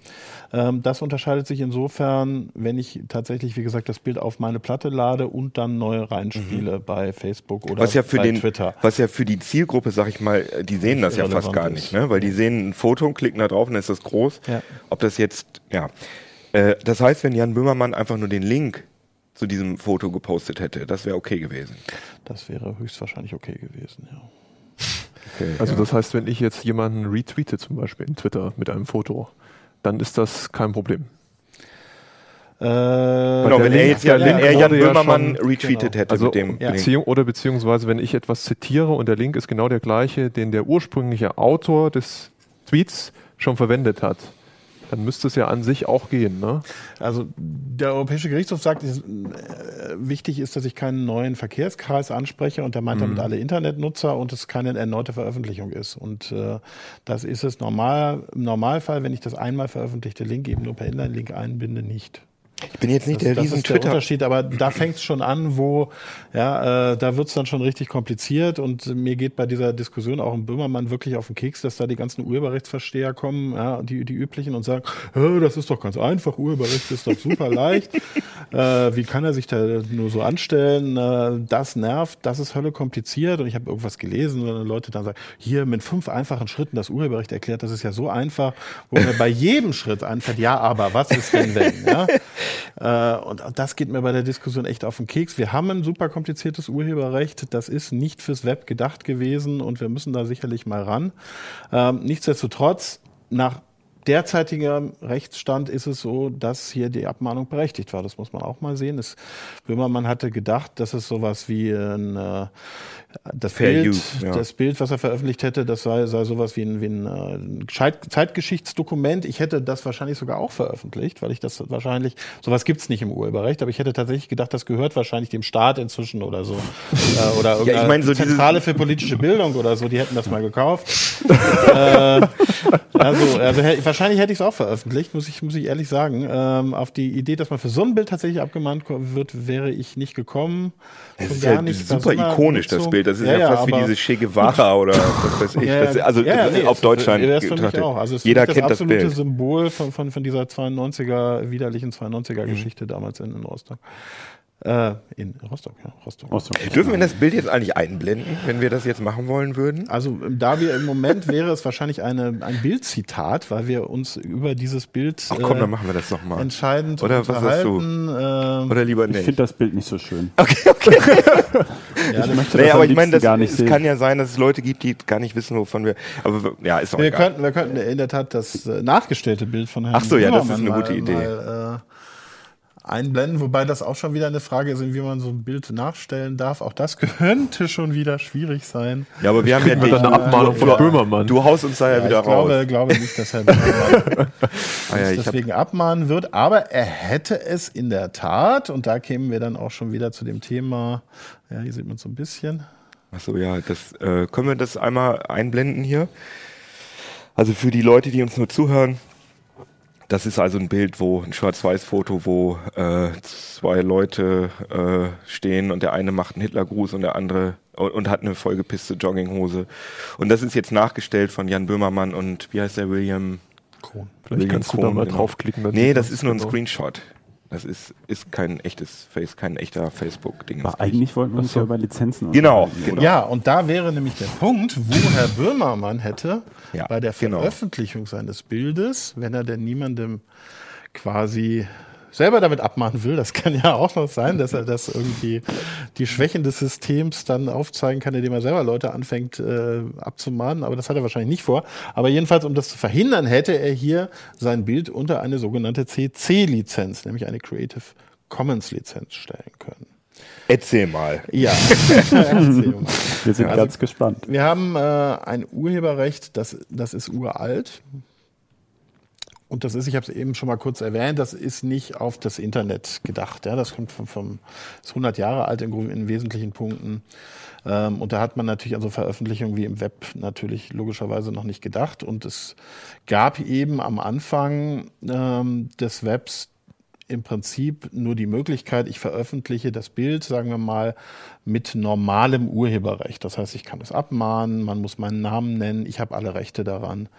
Ähm, das unterscheidet sich insofern, wenn ich tatsächlich, wie gesagt, das Bild auf meine Platte lade und dann neu reinspiele mhm. bei Facebook oder was ja für bei den, Twitter. Was ja für die Zielgruppe, sag ich mal, die sehen das ja fast gar nicht, ne? weil die sehen ein Foto und klicken da drauf und dann ist das groß. Ja. Ob das jetzt, ja. Äh, das heißt, wenn Jan Böhmermann einfach nur den Link zu diesem Foto gepostet hätte, das wäre okay gewesen. Das wäre höchstwahrscheinlich okay gewesen, ja. Okay, also ja. das heißt, wenn ich jetzt jemanden retweete, zum Beispiel in Twitter mit einem Foto, dann ist das kein Problem. Äh, genau, wenn er jetzt ja, wenn er Jan Böhmermann ja retweetet genau. hätte also mit dem Beziehung, Oder beziehungsweise, wenn ich etwas zitiere und der Link ist genau der gleiche, den der ursprüngliche Autor des Tweets schon verwendet hat, dann müsste es ja an sich auch gehen. Ne? Also der Europäische Gerichtshof sagt, ist, äh, wichtig ist, dass ich keinen neuen Verkehrskreis anspreche und der meint mhm. damit alle Internetnutzer und es keine erneute Veröffentlichung ist. Und äh, das ist es normal, im Normalfall, wenn ich das einmal veröffentlichte Link eben nur per Inline-Link einbinde, nicht. Ich bin jetzt nicht das, der riesen Twitter. Der Unterschied, aber da fängt es schon an, wo, ja, äh, da wird es dann schon richtig kompliziert und mir geht bei dieser Diskussion auch ein Böhmermann wirklich auf den Keks, dass da die ganzen Urheberrechtsversteher kommen, ja, die, die üblichen und sagen, das ist doch ganz einfach, Urheberrecht ist doch super leicht. äh, wie kann er sich da nur so anstellen? Äh, das nervt, das ist Hölle kompliziert und ich habe irgendwas gelesen, und Leute dann sagen, hier mit fünf einfachen Schritten das Urheberrecht erklärt, das ist ja so einfach, wo mir bei jedem Schritt einfällt, ja, aber was ist denn wenn? Ja? Äh, und das geht mir bei der Diskussion echt auf den Keks. Wir haben ein super kompliziertes Urheberrecht. Das ist nicht fürs Web gedacht gewesen und wir müssen da sicherlich mal ran. Ähm, nichtsdestotrotz, nach derzeitiger Rechtsstand ist es so, dass hier die Abmahnung berechtigt war. Das muss man auch mal sehen. Es, Böhmermann hatte gedacht, dass es sowas wie ein, das, Bild, use, ja. das Bild, was er veröffentlicht hätte, das sei, sei sowas wie ein, wie ein äh, Zeitgeschichtsdokument. Ich hätte das wahrscheinlich sogar auch veröffentlicht, weil ich das wahrscheinlich, sowas gibt's nicht im Urheberrecht, aber ich hätte tatsächlich gedacht, das gehört wahrscheinlich dem Staat inzwischen oder so. äh, oder ja, ich meine, so Zentrale für politische Bildung oder so, die hätten das mal gekauft. äh, also, also wahrscheinlich hätte ich es auch veröffentlicht, muss ich, muss ich ehrlich sagen. Ähm, auf die Idee, dass man für so ein Bild tatsächlich abgemahnt wird, wäre ich nicht gekommen. Es ist ja super ikonisch, das Bild. Das ist ja, ja fast wie diese Che Guevara oder was weiß ich. Das, also nee, auf Deutschland. Das auch. Also Jeder kennt das Bild. Das absolute Symbol von, von, von dieser 92er, widerlichen 92er-Geschichte mhm. damals in, in Rostock. Äh, in Rostock, ja. Rostock. Rostock. Dürfen wir das Bild jetzt eigentlich einblenden, wenn wir das jetzt machen wollen würden? Also da wir im Moment wäre es wahrscheinlich eine, ein Bildzitat, weil wir uns über dieses Bild Ach komm, dann machen wir das doch mal. entscheidend Oder was sagst du? Äh, Oder lieber Ich nicht? finde das Bild nicht so schön. Okay, okay. ja, das, möchte Nee, das aber ich meine, das, gar nicht es sehen. kann ja sein, dass es Leute gibt, die gar nicht wissen, wovon wir. Aber ja, ist auch wir, egal. könnten, wir könnten in der Tat das äh, nachgestellte Bild von Herrn Ach so, ja, das ist eine gute mal, Idee. Mal, äh, einblenden, wobei das auch schon wieder eine Frage ist, wie man so ein Bild nachstellen darf. Auch das könnte schon wieder schwierig sein. Ja, aber wir haben ja dann eine Abmahnung von Ja. Böhmermann. Du haust uns da ja, Ja, wieder ich glaube, raus. glaube nicht, dass Herr Böhmermann Ah, ja, ich deswegen abmahnen wird, aber er hätte es in der Tat, und da kämen wir dann auch schon wieder zu dem Thema, ja, hier sieht man so ein bisschen. achso, ja, das äh, können wir das einmal einblenden hier. Also für die Leute, die uns nur zuhören, das ist also ein Bild, wo ein Schwarz-Weiß-Foto, wo äh, zwei Leute äh, stehen und der eine macht einen Hitlergruß und der andere und, und hat eine vollgepisste Jogginghose. Und das ist jetzt nachgestellt von Jan Böhmermann und wie heißt der William? Kohn. Vielleicht William kannst du da mal genau. draufklicken. Nee, das ist nur ein genau. Screenshot. Das ist, ist kein echtes Face, kein echter Facebook-Ding. Aber eigentlich wollten wir uns ja über Lizenzen Genau, genau. Ja, und da wäre nämlich der Punkt, wo Herr Böhmermann hätte Ja, bei der genau. Veröffentlichung seines Bildes, wenn er denn niemandem quasi selber damit abmahnen will, das kann ja auch noch sein, dass er das irgendwie die Schwächen des Systems dann aufzeigen kann, indem er selber Leute anfängt äh, abzumahnen, aber das hat er wahrscheinlich nicht vor. Aber jedenfalls, um das zu verhindern, hätte er hier sein Bild unter eine sogenannte CC-Lizenz, nämlich eine Creative Commons-Lizenz stellen können. Erzähl mal. Ja, Erzähl mal. Wir sind Also- ganz gespannt. Wir haben äh, ein Urheberrecht, das, das ist uralt. Und das ist, ich habe es eben schon mal kurz erwähnt, das ist nicht auf das Internet gedacht. Ja, das kommt vom, vom ist 100 Jahre alt in, in wesentlichen Punkten. Ähm, und da hat man natürlich an so Veröffentlichungen wie im Web natürlich logischerweise noch nicht gedacht. Und es gab eben am Anfang ähm, des Webs im Prinzip nur die Möglichkeit, ich veröffentliche das Bild, sagen wir mal, mit normalem Urheberrecht. Das heißt, ich kann es abmahnen, man muss meinen Namen nennen, ich habe alle Rechte daran.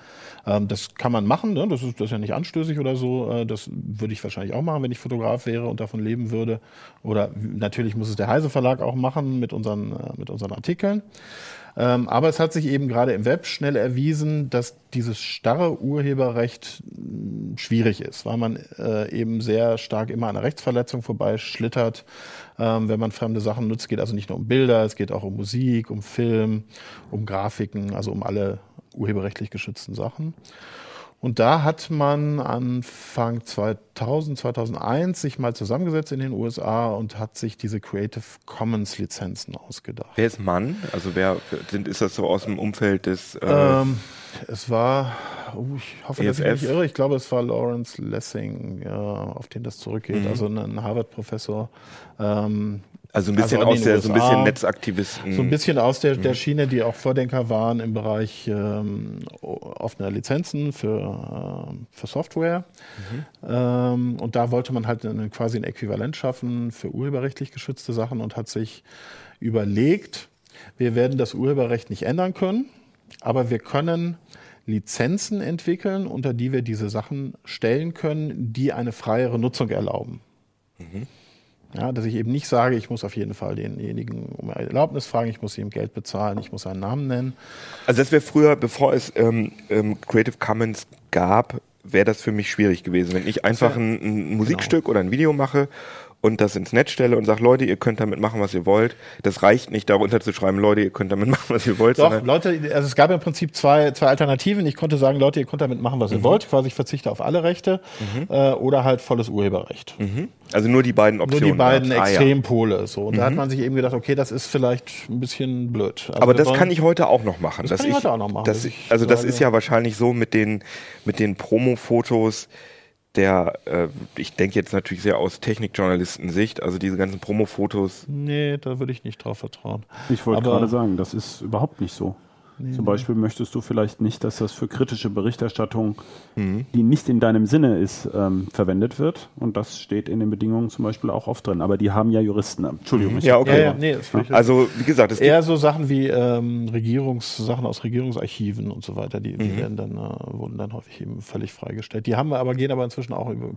Ähm, das kann man machen, ne? das, ist, das ist ja nicht anstößig oder so. Äh, das würde ich wahrscheinlich auch machen, wenn ich Fotograf wäre und davon leben würde. Oder natürlich muss es der Heise Verlag auch machen mit unseren, äh, mit unseren Artikeln. Ähm, aber es hat sich eben gerade im Web schnell erwiesen, dass dieses starre Urheberrecht mh, schwierig ist, weil man äh, eben sehr stark immer an einer Rechtsverletzung vorbeischlittert, ähm, wenn man fremde Sachen nutzt. Es geht also nicht nur um Bilder, es geht auch um Musik, um Film, um Grafiken, also um alle urheberrechtlich geschützten Sachen. Und da hat man Anfang 2000, 2001 sich mal zusammengesetzt in den USA und hat sich diese Creative Commons Lizenzen ausgedacht. Wer ist Mann? Also wer sind, ist das so aus dem Umfeld des äh, Ähm, es war, oh, ich hoffe, dass ich mich EFF? nicht irre, ich glaube, es war Lawrence Lessing, ja, auf den das zurückgeht, Mhm. also ein ein Harvard-Professor. Ähm, also ein bisschen also aus der so ein USA. bisschen Netzaktivisten. so ein bisschen aus der, Mhm. der Schiene, die auch Vordenker waren im Bereich ähm, offener Lizenzen für, ähm, für Software. Mhm. Ähm, und da wollte man halt eine, quasi ein Äquivalent schaffen für urheberrechtlich geschützte Sachen und hat sich überlegt, wir werden das Urheberrecht nicht ändern können, aber wir können Lizenzen entwickeln, unter die wir diese Sachen stellen können, die eine freiere Nutzung erlauben. Ja, dass ich eben nicht sage, ich muss auf jeden Fall denjenigen um Erlaubnis fragen, ich muss ihm Geld bezahlen, ich muss seinen Namen nennen. Also das wäre früher, bevor es ähm, ähm, Creative Commons gab, wäre das für mich schwierig gewesen, wenn ich einfach ein, ein Musikstück oder ein Video mache und das ins Netz stelle und sage, Leute, ihr könnt damit machen, was ihr wollt. Das reicht nicht, darunter zu schreiben, Leute, ihr könnt damit machen, was ihr wollt. Doch, Leute, also es gab im Prinzip zwei, zwei Alternativen. Ich konnte sagen, Leute, ihr könnt damit machen, was ihr wollt. Quasi, ich verzichte auf alle Rechte äh, oder halt volles Urheberrecht. Mhm. Also nur die beiden Nur Optionen. die beiden. Ah. Extrempole. So. Und da hat man sich eben gedacht, okay, das ist vielleicht ein bisschen blöd. Also Aber das wollen- kann ich heute auch noch machen. Das kann ich heute auch noch machen, ich, also das ist ja wahrscheinlich so mit den, mit den Promo-Fotos der, äh, ich denke jetzt natürlich sehr aus Technikjournalistensicht, also diese ganzen Promo-Fotos. Nee, da würde ich nicht drauf vertrauen. Ich wollte gerade sagen, das ist überhaupt nicht so. Nee, Zum nee. Beispiel möchtest du vielleicht nicht, dass das für kritische Berichterstattung, die nicht in deinem Sinne ist, ähm, verwendet wird. Und das steht in den Bedingungen zum Beispiel auch oft drin. Aber die haben ja Juristen. Entschuldigung. ich- Ja, okay. Ja, ja, nee, Also, wie gesagt, es gibt Eher so Sachen wie ähm, Regierungssachen aus Regierungsarchiven und so weiter, die, die werden dann, äh, wurden dann häufig eben völlig freigestellt. Die haben wir aber, gehen aber inzwischen auch über,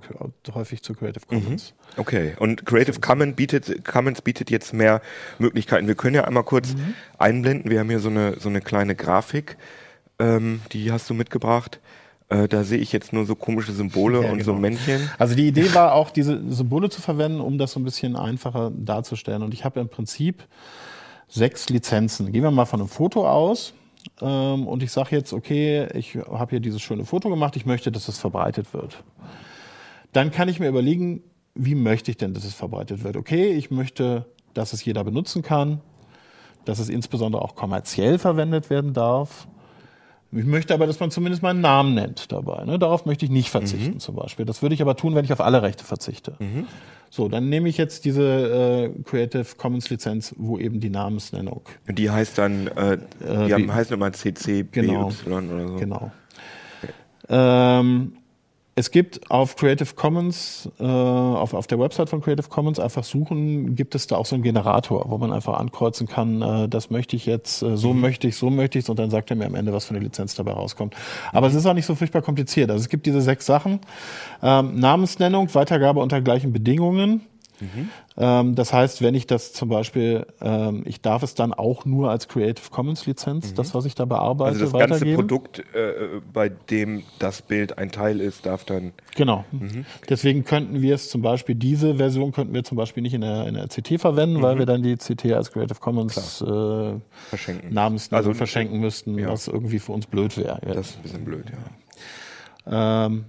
häufig zu Creative Commons. Okay, und Creative Commons bietet, Commons bietet jetzt mehr Möglichkeiten. Wir können ja einmal kurz Mhm. Einblenden. Wir haben hier so eine, so eine kleine Grafik, ähm, die hast du mitgebracht. Äh, da sehe ich jetzt nur so komische Symbole Ja, und so genau. Männchen. Also die Idee war auch, diese Symbole zu verwenden, um das so ein bisschen einfacher darzustellen. Und ich habe im Prinzip sechs Lizenzen. Gehen wir mal von einem Foto aus. Ähm, und ich sage jetzt, okay, ich habe hier dieses schöne Foto gemacht, ich möchte, dass es verbreitet wird. Dann kann ich mir überlegen, wie möchte ich denn, dass es verbreitet wird? Okay, ich möchte, dass es jeder benutzen kann, dass es insbesondere auch kommerziell verwendet werden darf. Ich möchte aber, dass man zumindest meinen Namen nennt dabei. Ne? Darauf möchte ich nicht verzichten zum Beispiel. Das würde ich aber tun, wenn ich auf alle Rechte verzichte. So, dann nehme ich jetzt diese äh, Creative Commons Lizenz, wo eben die Namensnennung. Die heißt dann, äh, die wie- haben, heißen immer CC, BY Genau. oder so. Genau. Ähm, es gibt auf Creative Commons, äh, auf, auf der Website von Creative Commons einfach suchen, gibt es da auch so einen Generator, wo man einfach ankreuzen kann, äh, das möchte ich jetzt, äh, so möchte ich, so möchte ich und dann sagt er mir am Ende, was für eine Lizenz dabei rauskommt. Aber es ist auch nicht so furchtbar kompliziert. Also es gibt diese sechs Sachen. Ähm, Namensnennung, Weitergabe unter gleichen Bedingungen. Ähm, das heißt, wenn ich das zum Beispiel, ähm, ich darf es dann auch nur als Creative Commons Lizenz, das, was ich da bearbeite, Also das ganze. Produkt, äh, bei dem das Bild ein Teil ist, darf dann. Genau. Mhm. Deswegen könnten wir es zum Beispiel, diese Version könnten wir zum Beispiel nicht in der, in der CT verwenden, Mhm. weil wir dann die CT als Creative Commons äh, Verschenken. Namensnennung Also, verschenken müssten, ja. was irgendwie für uns blöd wäre. Das ist ein bisschen blöd, ja. Ähm,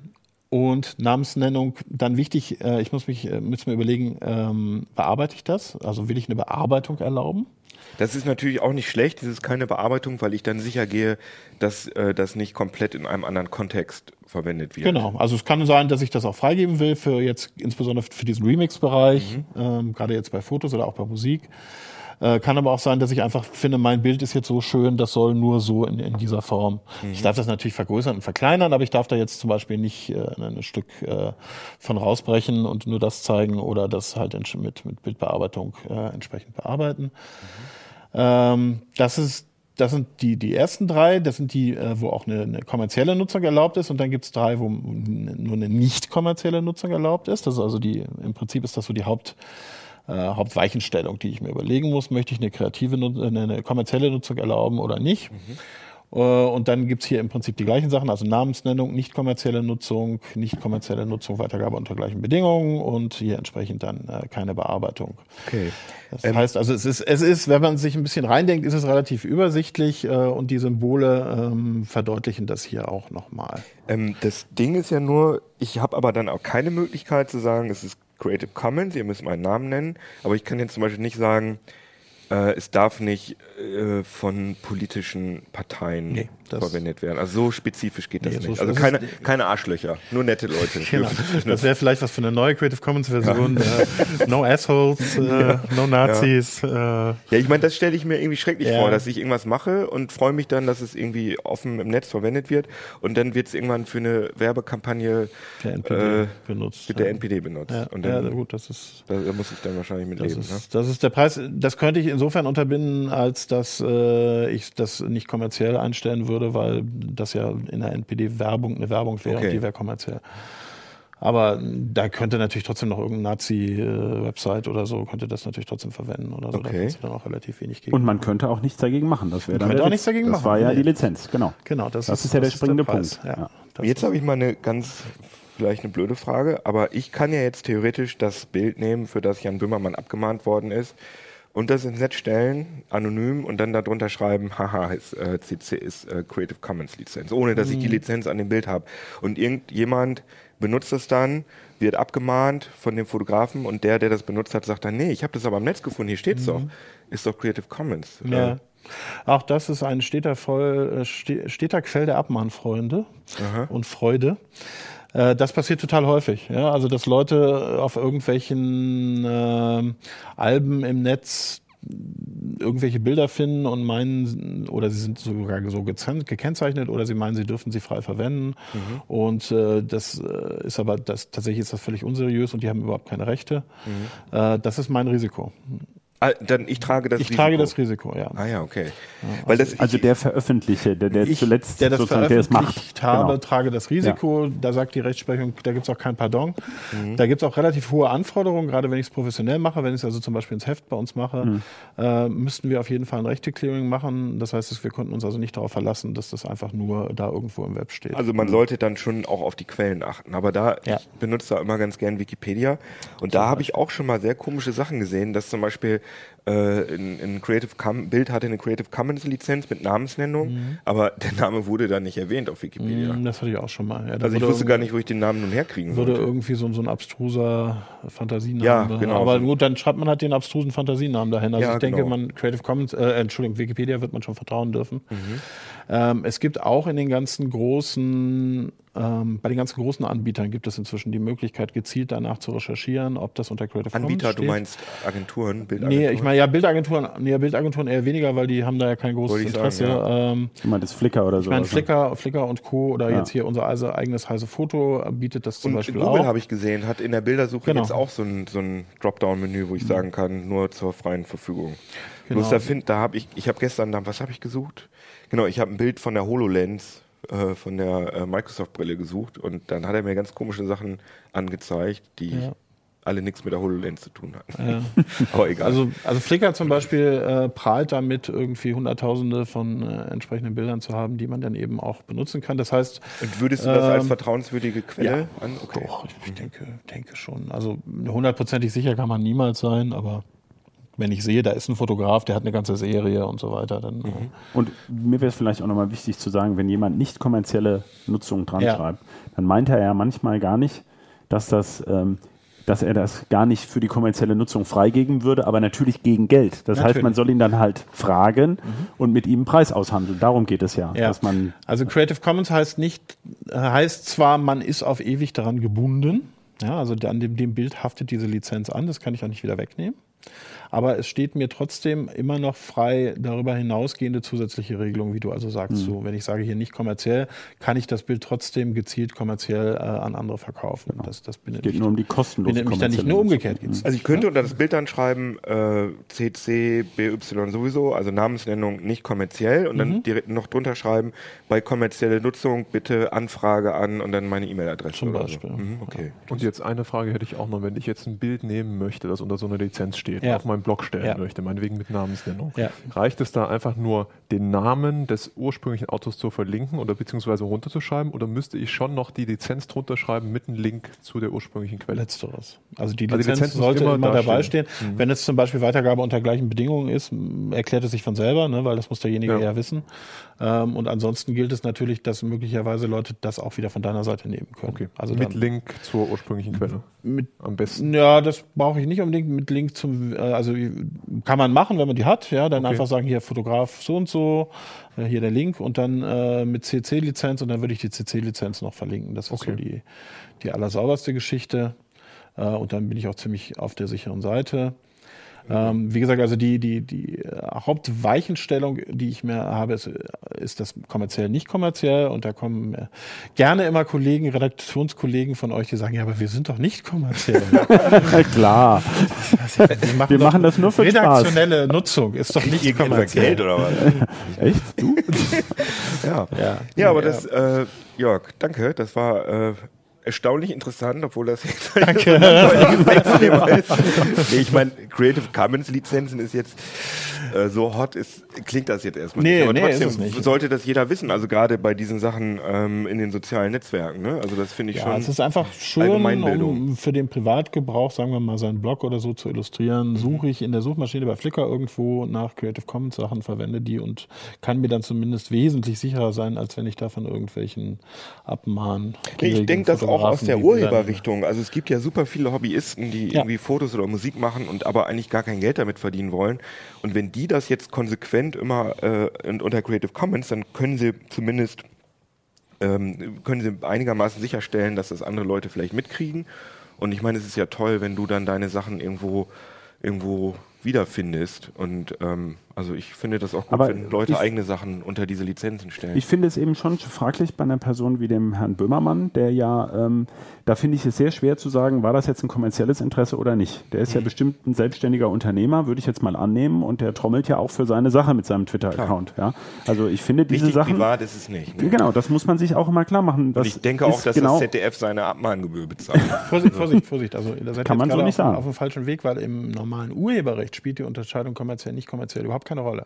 und Namensnennung, dann wichtig, äh, ich muss mich äh, muss mir überlegen, ähm, bearbeite ich das? Also will ich eine Bearbeitung erlauben? Das ist natürlich auch nicht schlecht, das ist keine Bearbeitung, weil ich dann sicher gehe, dass äh, das nicht komplett in einem anderen Kontext verwendet wird. Genau, also es kann sein, dass ich das auch freigeben will für jetzt insbesondere für diesen Remix-Bereich, ähm, gerade jetzt bei Fotos oder auch bei Musik. Äh, kann aber auch sein, dass ich einfach finde, mein Bild ist jetzt so schön, das soll nur so in, in dieser Form. Ich darf das natürlich vergrößern und verkleinern, aber ich darf da jetzt zum Beispiel nicht äh, ein Stück äh, von rausbrechen und nur das zeigen oder das halt mit, mit Bildbearbeitung äh, entsprechend bearbeiten. Ähm, das ist das sind die, die ersten drei, das sind die, äh, wo auch eine, eine kommerzielle Nutzung erlaubt ist. Und dann gibt's drei, wo nur eine nicht kommerzielle Nutzung erlaubt ist. Das ist also die, im Prinzip ist das so die Haupt, äh, Hauptweichenstellung, die ich mir überlegen muss. Möchte ich eine kreative, Nut- eine, eine kommerzielle Nutzung erlauben oder nicht? Äh, Und dann gibt's hier im Prinzip die gleichen Sachen, also Namensnennung, nicht kommerzielle Nutzung, nicht kommerzielle Nutzung, Weitergabe unter gleichen Bedingungen und hier entsprechend dann äh, keine Bearbeitung. Okay. Das heißt, also es ist, es ist, wenn man sich ein bisschen reindenkt, ist es relativ übersichtlich äh, und die Symbole ähm, verdeutlichen das hier auch nochmal. Ähm, das Ding ist ja nur, ich habe aber dann auch keine Möglichkeit zu sagen, es ist Creative Commons, ihr müsst meinen Namen nennen, aber ich kann jetzt zum Beispiel nicht sagen, äh, es darf nicht äh, von politischen Parteien Nee, verwendet werden. Also so spezifisch geht das Nee, so nicht. Also das keine, keine Arschlöcher, nur nette Leute. Genau. Das wäre vielleicht was für eine neue Creative Commons Version. Äh, no Assholes, äh, no Nazis. Äh, Ja, ich meine, das stelle ich mir irgendwie schrecklich Ja. vor, dass ich irgendwas mache und freue mich dann, dass es irgendwie offen im Netz verwendet wird und dann wird es irgendwann für eine Werbekampagne der NPD äh, benutzt. mit der NPD benutzt. Ja, und ja, dann, gut, das ist da, da muss ich dann wahrscheinlich mit Das leben. ist, Ne? das ist der Preis. Das könnte ich insofern unterbinden, als dass äh, ich das nicht kommerziell einstellen würde, weil das ja in der NPD Werbung eine Werbung wäre Okay. und die wäre kommerziell. Aber da könnte natürlich trotzdem noch irgendeine Nazi-Website oder so, könnte das natürlich trotzdem verwenden oder so. Da Okay. kannst du dann auch relativ wenig gegen. Und man könnte auch nichts dagegen machen. Das wäre Man dann könnte der auch nichts dagegen das machen. war ja Nee. die Lizenz, genau. genau, das, Das ist ja der springende Preis. Punkt. Ja, Ja. das Jetzt ist- habe ich mal eine ganz, vielleicht eine blöde Frage, aber ich kann ja jetzt theoretisch das Bild nehmen, für das Jan Böhmermann abgemahnt worden ist, und das ins Netz stellen, anonym, und dann darunter schreiben, haha, ist, äh, CC ist äh, Creative Commons Lizenz, ohne dass ich die Lizenz an dem Bild habe. Und irgendjemand benutzt das dann, wird abgemahnt von dem Fotografen und der, der das benutzt hat, sagt dann, nee, ich habe das aber im Netz gefunden, hier steht's doch. Ist doch Creative Commons. Ja. Äh, Auch das ist ein steter, voll, äh, ste- steter Quell der Abmahnfreunde und Freude. Äh, Das passiert total häufig. Ja? Also, dass Leute auf irgendwelchen ähm, Alben im Netz irgendwelche Bilder finden und meinen, oder sie sind sogar so gekennzeichnet oder sie meinen, sie dürfen sie frei verwenden. Mhm. Und äh, das äh, ist aber, das, tatsächlich ist das völlig unseriös und die haben überhaupt keine Rechte. Mhm. Äh, das ist mein Risiko. Ah, dann ich trage das ich Risiko. Ich trage das Risiko, ja. Ah ja, okay. Ja, Weil das, also der Veröffentliche, der, der ich, zuletzt der das veröffentlicht der es macht. habe, genau. trage das Risiko. Ja. Da sagt die Rechtsprechung, da gibt es auch kein Pardon. Mhm. Da gibt es auch relativ hohe Anforderungen, gerade wenn ich es professionell mache, wenn ich es also zum Beispiel ins Heft bei uns mache, mhm. äh, müssten wir auf jeden Fall ein Rechte-Clearing machen. Das heißt, wir konnten uns also nicht darauf verlassen, dass das einfach nur da irgendwo im Web steht. Also man sollte dann schon auch auf die Quellen achten. Aber da, ja. ich benutze da immer ganz gern Wikipedia. Und da habe ich auch schon mal sehr komische Sachen gesehen, dass zum Beispiel äh, in, in Creative Com Bild hatte eine Creative Commons Lizenz mit Namensnennung, mhm. aber der Name wurde da nicht erwähnt auf Wikipedia. Mhm, das hatte ich auch schon mal. Ja, also ich wusste gar nicht, wo ich den Namen nun herkriegen würde. Würde irgendwie so, so ein abstruser Fantasienamen. Ja, genau. Aber gut, dann schreibt man halt den abstrusen Fantasienamen dahin. Also ja, ich denke, genau. man Creative Commons, äh, Entschuldigung, Wikipedia wird man schon vertrauen dürfen. Mhm. Ähm, es gibt auch in den ganzen großen ähm, bei den ganzen großen Anbietern gibt es inzwischen die Möglichkeit, gezielt danach zu recherchieren, ob das unter Creative Commons Anbieter, du meinst Agenturen, Bildagenturen? Nee, ich meine ja Bildagenturen, nee, Bildagenturen eher weniger, weil die haben da ja kein großes Interesse. Sagen, ja. ähm, ich meine das Flickr oder so. Ich meine Flickr, Flickr und Co. oder ja. jetzt hier unser also eigenes heiße Foto bietet das zum und Beispiel Google auch. Google habe ich gesehen, hat in der Bildersuche genau. jetzt auch so ein, so ein Dropdown-Menü, wo ich mhm. sagen kann, nur zur freien Verfügung. Genau. Bloß da, find, da habe ich, ich habe gestern, was habe ich gesucht? Genau, ich habe ein Bild von der HoloLens äh, von der äh, Microsoft-Brille gesucht und dann hat er mir ganz komische Sachen angezeigt, die ja. alle nichts mit der HoloLens zu tun hatten. Ja. Aber egal. Also, also Flickr zum Beispiel äh, prahlt damit, irgendwie Hunderttausende von äh, entsprechenden Bildern zu haben, die man dann eben auch benutzen kann. Das heißt. Und würdest du das als ähm, vertrauenswürdige Quelle ja, an? Okay. Doch, ich, ich denke, denke schon. Also hundertprozentig sicher kann man niemals sein, aber wenn ich sehe, da ist ein Fotograf, der hat eine ganze Serie und so weiter, dann. Mhm. Und mir wäre es vielleicht auch nochmal wichtig zu sagen, wenn jemand nicht kommerzielle Nutzung dran ja. schreibt, dann meint er ja manchmal gar nicht, dass das ähm, dass er das gar nicht für die kommerzielle Nutzung freigeben würde, aber natürlich gegen Geld. Das natürlich. heißt, man soll ihn dann halt fragen mhm. und mit ihm einen Preis aushandeln. Darum geht es ja, ja. Dass man also Creative Commons heißt nicht, heißt zwar, man ist auf ewig daran gebunden. Ja, also an dem, dem Bild haftet diese Lizenz an, das kann ich auch nicht wieder wegnehmen aber es steht mir trotzdem immer noch frei, darüber hinausgehende zusätzliche Regelungen, wie du also sagst. Mhm. So, wenn ich sage hier nicht kommerziell, kann ich das Bild trotzdem gezielt kommerziell äh, an andere verkaufen. Genau. Das, das bindet geht nicht, nur um die kostenlose mich dann nicht nur umgekehrt geht's. Also ich könnte unter das Bild dann schreiben äh, CC, BY sowieso, also Namensnennung nicht kommerziell und dann mhm. direkt noch drunter schreiben, bei kommerzielle Nutzung bitte Anfrage an und dann meine E-Mail-Adresse. Zum Beispiel. So. Mhm, okay. Und jetzt eine Frage hätte ich auch noch, wenn ich jetzt ein Bild nehmen möchte, das unter so einer Lizenz steht, ja. auf meinem Blog stellen ja. möchte, meinetwegen mit Namensnennung. Ja. Reicht es da einfach nur, den Namen des ursprünglichen Autos zu verlinken oder beziehungsweise runterzuschreiben oder müsste ich schon noch die Lizenz drunter schreiben mit einem Link zu der ursprünglichen Quelle? Letzteres. Also die Lizenz, also die Lizenz sollte immer, immer dabei stehen. Mhm. Wenn es zum Beispiel Weitergabe unter gleichen Bedingungen ist, erklärt es sich von selber, ne, weil das muss derjenige ja, ja wissen. Ähm, und ansonsten gilt es natürlich, dass möglicherweise Leute das auch wieder von deiner Seite nehmen können. Okay. Also mit dann, Link zur ursprünglichen Quelle. Mit, Am besten. Ja, das brauche ich nicht unbedingt mit Link zum, äh, also kann man machen, wenn man die hat, ja, dann okay. einfach sagen, hier Fotograf so und so, äh, hier der Link und dann äh, mit CC-Lizenz und dann würde ich die CC-Lizenz noch verlinken. Das ist okay. so die, die allersauberste Geschichte. Äh, und dann bin ich auch ziemlich auf der sicheren Seite. Ähm, wie gesagt, also die, die, die äh, Hauptweichenstellung, die ich mir habe, ist, ist das kommerziell nicht kommerziell. Und da kommen äh, gerne immer Kollegen, Redaktionskollegen von euch, die sagen, ja, aber wir sind doch nicht kommerziell. Klar. wir machen, wir machen das nur für redaktionelle Spaß. Nutzung ist doch nicht kommerziell. Geld oder was? Echt? Du? ja. ja. Ja, aber das, äh, Jörg, danke. Das war äh, erstaunlich interessant, obwohl das jetzt Danke. nee, ich meine, Creative Commons Lizenzen ist jetzt äh, so hot, ist, klingt das jetzt erstmal nee, nicht. Aber nee, trotzdem sollte das jeder wissen, also gerade bei diesen Sachen ähm, in den sozialen Netzwerken. Ne? Also das finde ich ja, schon. Es ist einfach schön, um für den Privatgebrauch, sagen wir mal, seinen Blog oder so zu illustrieren, suche ich in der Suchmaschine bei Flickr irgendwo nach Creative Commons Sachen, verwende die und kann mir dann zumindest wesentlich sicherer sein, als wenn ich da von irgendwelchen Abmahnen. Ich denke das auch aus der Urheberrichtung. Also es gibt ja super viele Hobbyisten, die ja. irgendwie Fotos oder Musik machen und aber eigentlich gar kein Geld damit verdienen wollen. Und wenn die das jetzt konsequent immer äh, unter Creative Commons, dann können sie zumindest ähm, können sie einigermaßen sicherstellen, dass das andere Leute vielleicht mitkriegen. Und ich meine, es ist ja toll, wenn du dann deine Sachen irgendwo irgendwo wiederfindest. Und ähm, Also ich finde das auch gut, Aber wenn Leute ich- eigene Sachen unter diese Lizenzen stellen. Ich finde es eben schon fraglich bei einer Person wie dem Herrn Böhmermann, der ja, ähm, da finde ich es sehr schwer zu sagen, war das jetzt ein kommerzielles Interesse oder nicht. Der Mhm. ist ja bestimmt ein selbstständiger Unternehmer, würde ich jetzt mal annehmen, und der trommelt ja auch für seine Sache mit seinem Twitter-Account. Ja? Also ich finde diese Richtig Sachen. privat ist es nicht. Ne? Genau, das muss man sich auch immer klar machen. Und ich denke auch, dass genau, das ZDF seine Abmahngebühr bezahlt. Vorsicht, Vorsicht, Vorsicht. Also, da seid Kann man jetzt so nicht auf, sagen. auf dem falschen Weg, weil im normalen Urheberrecht spielt die Unterscheidung kommerziell, nicht kommerziell überhaupt keine Rolle.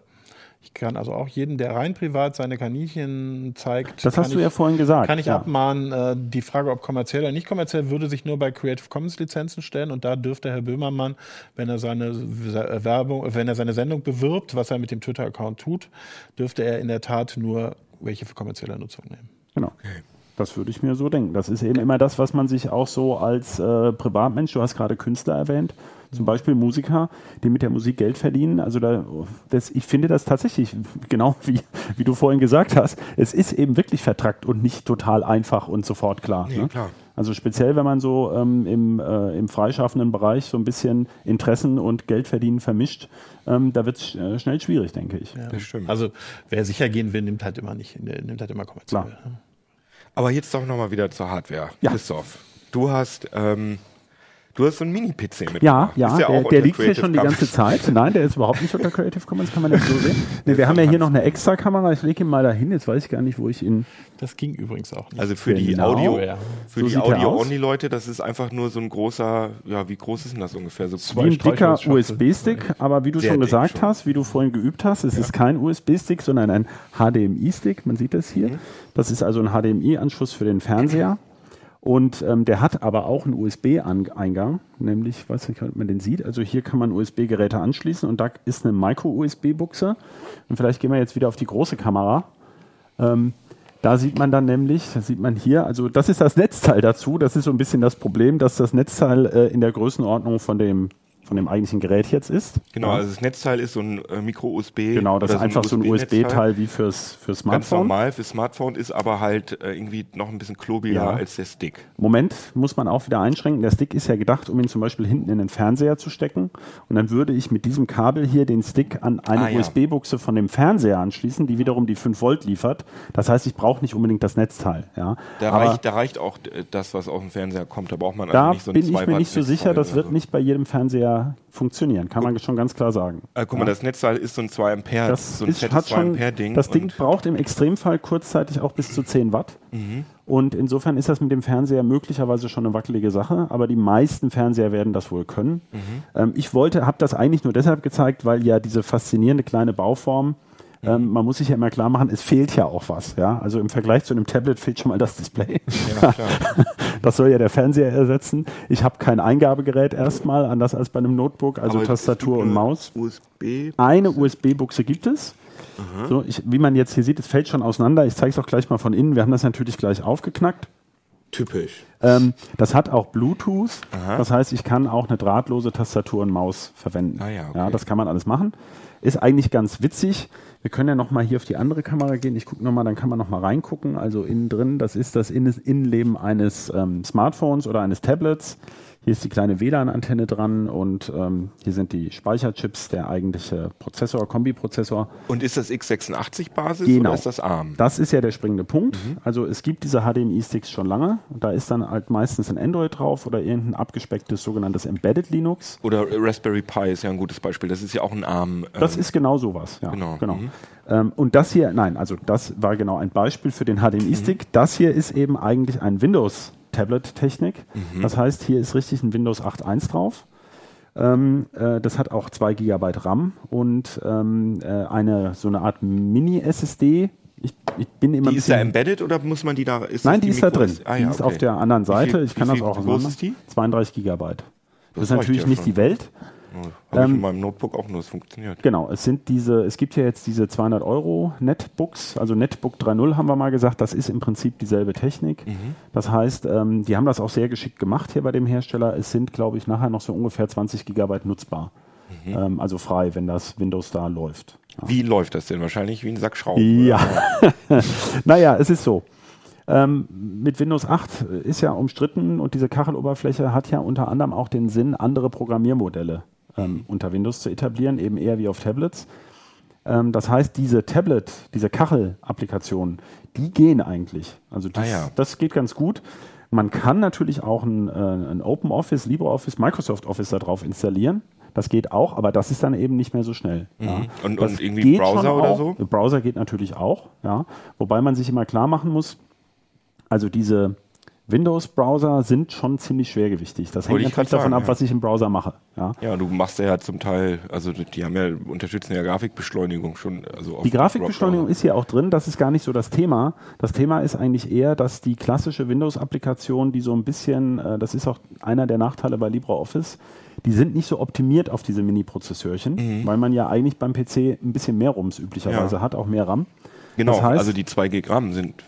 Ich kann also auch jeden, der rein privat seine Kaninchen zeigt, Das kann hast du ich, ja vorhin gesagt. kann ich ja. abmahnen. Äh, die Frage, ob kommerziell oder nicht kommerziell, würde sich nur bei Creative Commons Lizenzen stellen und da dürfte Herr Böhmermann, wenn er seine Werbung, wenn er seine Sendung bewirbt, was er mit dem Twitter-Account tut, dürfte er in der Tat nur welche für kommerzielle Nutzung nehmen. Genau. Das würde ich mir so denken. Das ist eben immer das, was man sich auch so als äh, Privatmensch, du hast gerade Künstler erwähnt, zum Beispiel Musiker, die mit der Musik Geld verdienen. Also da, das, ich finde das tatsächlich, genau wie, wie du vorhin gesagt hast, es ist eben wirklich vertrackt und nicht total einfach und sofort klar. Nee, ne? klar. Also speziell, wenn man so ähm, im, äh, im freischaffenden Bereich so ein bisschen Interessen und Geld verdienen vermischt, ähm, da wird es äh, schnell schwierig, denke ich. Ja. Das stimmt. Also wer sicher gehen will, nimmt halt immer nicht, nimmt halt immer kommerziell. Klar. Aber jetzt doch nochmal wieder zur Hardware. Ja. Christoph, du hast, ähm, du hast so einen Mini-PC mitgebracht. Ja, ja, Ist der, auch der liegt hier schon die ganze Zeit. Nein, der ist überhaupt nicht unter Creative Commons, kann man nicht so sehen. Nee, wir haben ja hier noch eine extra Kamera. Ich lege ihn mal dahin. Jetzt weiß ich gar nicht, wo ich ihn. Das ging übrigens auch nicht. Also für die Genau. Audio, Ja. für So die Audio-Only-Leute, das ist einfach nur so ein großer, ja, wie groß ist denn das ungefähr? So Zwei Wie ein dicker. USB-Stick, aber wie du Sehr schon gesagt schon. hast, wie du vorhin geübt hast, es ist kein USB-Stick, sondern ein HDMI-Stick. Man sieht das hier. Mhm. Das ist also ein HDMI-Anschluss für den Fernseher. Und ähm, der hat aber auch einen USB-Eingang, nämlich, ich weiß nicht, ob man den sieht. Also hier kann man USB-Geräte anschließen und da ist eine Micro-USB-Buchse. Und vielleicht gehen wir jetzt wieder auf die große Kamera. Ähm, da sieht man dann nämlich, das sieht man hier, also das ist das Netzteil dazu. Das ist so ein bisschen das Problem, dass das Netzteil äh, in der Größenordnung von dem, von dem eigentlichen Gerät jetzt ist. Genau, Ja. also das Netzteil ist so ein äh, Micro-USB. Genau, das ist einfach so ein. USB-Teil wie fürs, fürs Ganz Smartphone. normal für Smartphone, ist aber halt äh, irgendwie noch ein bisschen klobiger Ja. als der Stick. Moment, muss man auch wieder einschränken. Der Stick ist ja gedacht, um ihn zum Beispiel hinten in den Fernseher zu stecken. Und dann würde ich mit diesem Kabel hier den Stick an eine Ah, ja. USB-Buchse von dem Fernseher anschließen, die wiederum die 5 Volt liefert. Das heißt, ich brauche nicht unbedingt das Netzteil. Ja. Da, Aber reicht, da reicht auch das, was auf dem Fernseher kommt. Da braucht man da also nicht so ein bin ich 2 mir nicht so sicher, das wird nicht bei jedem Fernseher funktionieren. Kann man schon ganz klar sagen. Äh, guck mal, das Netzteil ist so ein 2 Ampere, Das, so ein ist, hat 2 schon, Ampere Ding. das Ding braucht im Extremfall kurzzeitig auch bis zu 10 Watt. Mhm. Und insofern ist das mit dem Fernseher möglicherweise schon eine wackelige Sache, aber die meisten Fernseher werden das wohl können. Mhm. Ähm, ich wollte, habe das eigentlich nur deshalb gezeigt, weil ja diese faszinierende kleine Bauform. Ähm, man muss sich ja immer klar machen, es fehlt ja auch was. Ja? Also im Vergleich zu einem Tablet fehlt schon mal das Display. Ja. Das soll ja der Fernseher ersetzen. Ich habe kein Eingabegerät erstmal, anders als bei einem Notebook, also Aber Tastatur und Maus. USB. Eine USB-Buchse gibt es. So, ich, wie man jetzt hier sieht, es fällt schon auseinander. Ich zeige es auch gleich mal von innen. Wir haben das natürlich gleich aufgeknackt. Typisch. Ähm, das hat auch Bluetooth. Aha. Das heißt, ich kann auch eine drahtlose Tastatur und Maus verwenden. Ah ja, okay. ja, das kann man alles machen. Ist eigentlich ganz witzig. Wir können ja noch mal hier auf die andere Kamera gehen. Ich gucke noch mal, dann kann man noch mal reingucken. Also innen drin, das ist das Innen- Innenleben eines ähm, Smartphones oder eines Tablets. Hier ist die kleine WLAN-Antenne dran und ähm, hier sind die Speicherchips, der eigentliche Prozessor, Kombiprozessor. Und ist das x86-Basis Genau. oder ist das ARM? Das ist ja der springende Punkt. Mhm. Also es gibt diese HDMI-Sticks schon lange. Da ist dann halt meistens ein Android drauf oder irgendein abgespecktes sogenanntes Embedded Linux. Oder Raspberry Pi ist ja ein gutes Beispiel. Das ist ja auch ein ARM. Das ähm, ist genau sowas. Ja, Genau. genau. Mhm. Ähm, und das hier, nein, also das war genau ein Beispiel für den HDMI-Stick. Mhm. Das hier ist eben eigentlich ein Windows-Tablet-Technik. Mhm. Das heißt, hier ist richtig ein Windows 8.1 drauf. Ähm, äh, das hat auch 2 GB RAM und ähm, äh, eine so eine Art Mini-SSD. Ich, ich bin immer die ist da embedded oder muss man die da? Ist Nein, das die ist da drin. Ah, die ja, ist okay. auf der anderen Seite. viel- ich kann wie das viel auch groß auseinander. ist die? 32 Gigabyte. Das, Das ist natürlich ja nicht die Welt. Habe ich Ähm, in meinem Notebook auch nur, es funktioniert. Genau, es sind diese, es gibt ja jetzt diese 200 Euro Netbooks, also Netbook 3.0 haben wir mal gesagt, das ist im Prinzip dieselbe Technik. Mhm. Das heißt, ähm, die haben das auch sehr geschickt gemacht hier bei dem Hersteller. Es sind, glaube ich, nachher noch so ungefähr 20 Gigabyte nutzbar. Mhm. Ähm, also frei, wenn das Windows da läuft. Wie läuft das denn? Wahrscheinlich wie ein Sack Schrauben. Ja, naja, es ist so. Ähm, mit Windows 8 ist ja umstritten und diese Kacheloberfläche hat ja unter anderem auch den Sinn, andere Programmiermodelle ähm, unter Windows zu etablieren, eben eher wie auf Tablets. Ähm, das heißt, diese Tablet, diese Kachel-Applikationen, die gehen eigentlich. Also das, Ah ja. das geht ganz gut. Man kann natürlich auch ein, äh, ein Open Office, LibreOffice, Microsoft Office da drauf installieren. Das geht auch, aber das ist dann eben nicht mehr so schnell. Ja. Mhm. Und- Das und irgendwie Browser oder so? Browser geht natürlich auch, ja. Wobei man sich immer klar machen muss, also diese Windows-Browser sind schon ziemlich schwergewichtig. Das hängt Wollte ich natürlich davon sagen, ab, ja. was ich im Browser mache. Ja. Ja, du machst ja zum Teil, also die haben ja, unterstützen ja Grafikbeschleunigung schon. Also Die Grafikbeschleunigung ist hier auch drin, das ist gar nicht so das Thema. Das Thema ist eigentlich eher, dass die klassische Windows-Applikation, die so ein bisschen, äh, das ist auch einer der Nachteile bei LibreOffice, die sind nicht so optimiert auf diese Mini-Prozessorchen, weil man ja eigentlich beim PC ein bisschen mehr Rums üblicherweise Ja. hat, auch mehr RAM. Genau, Das heißt- also die 2 Gig RAM sind.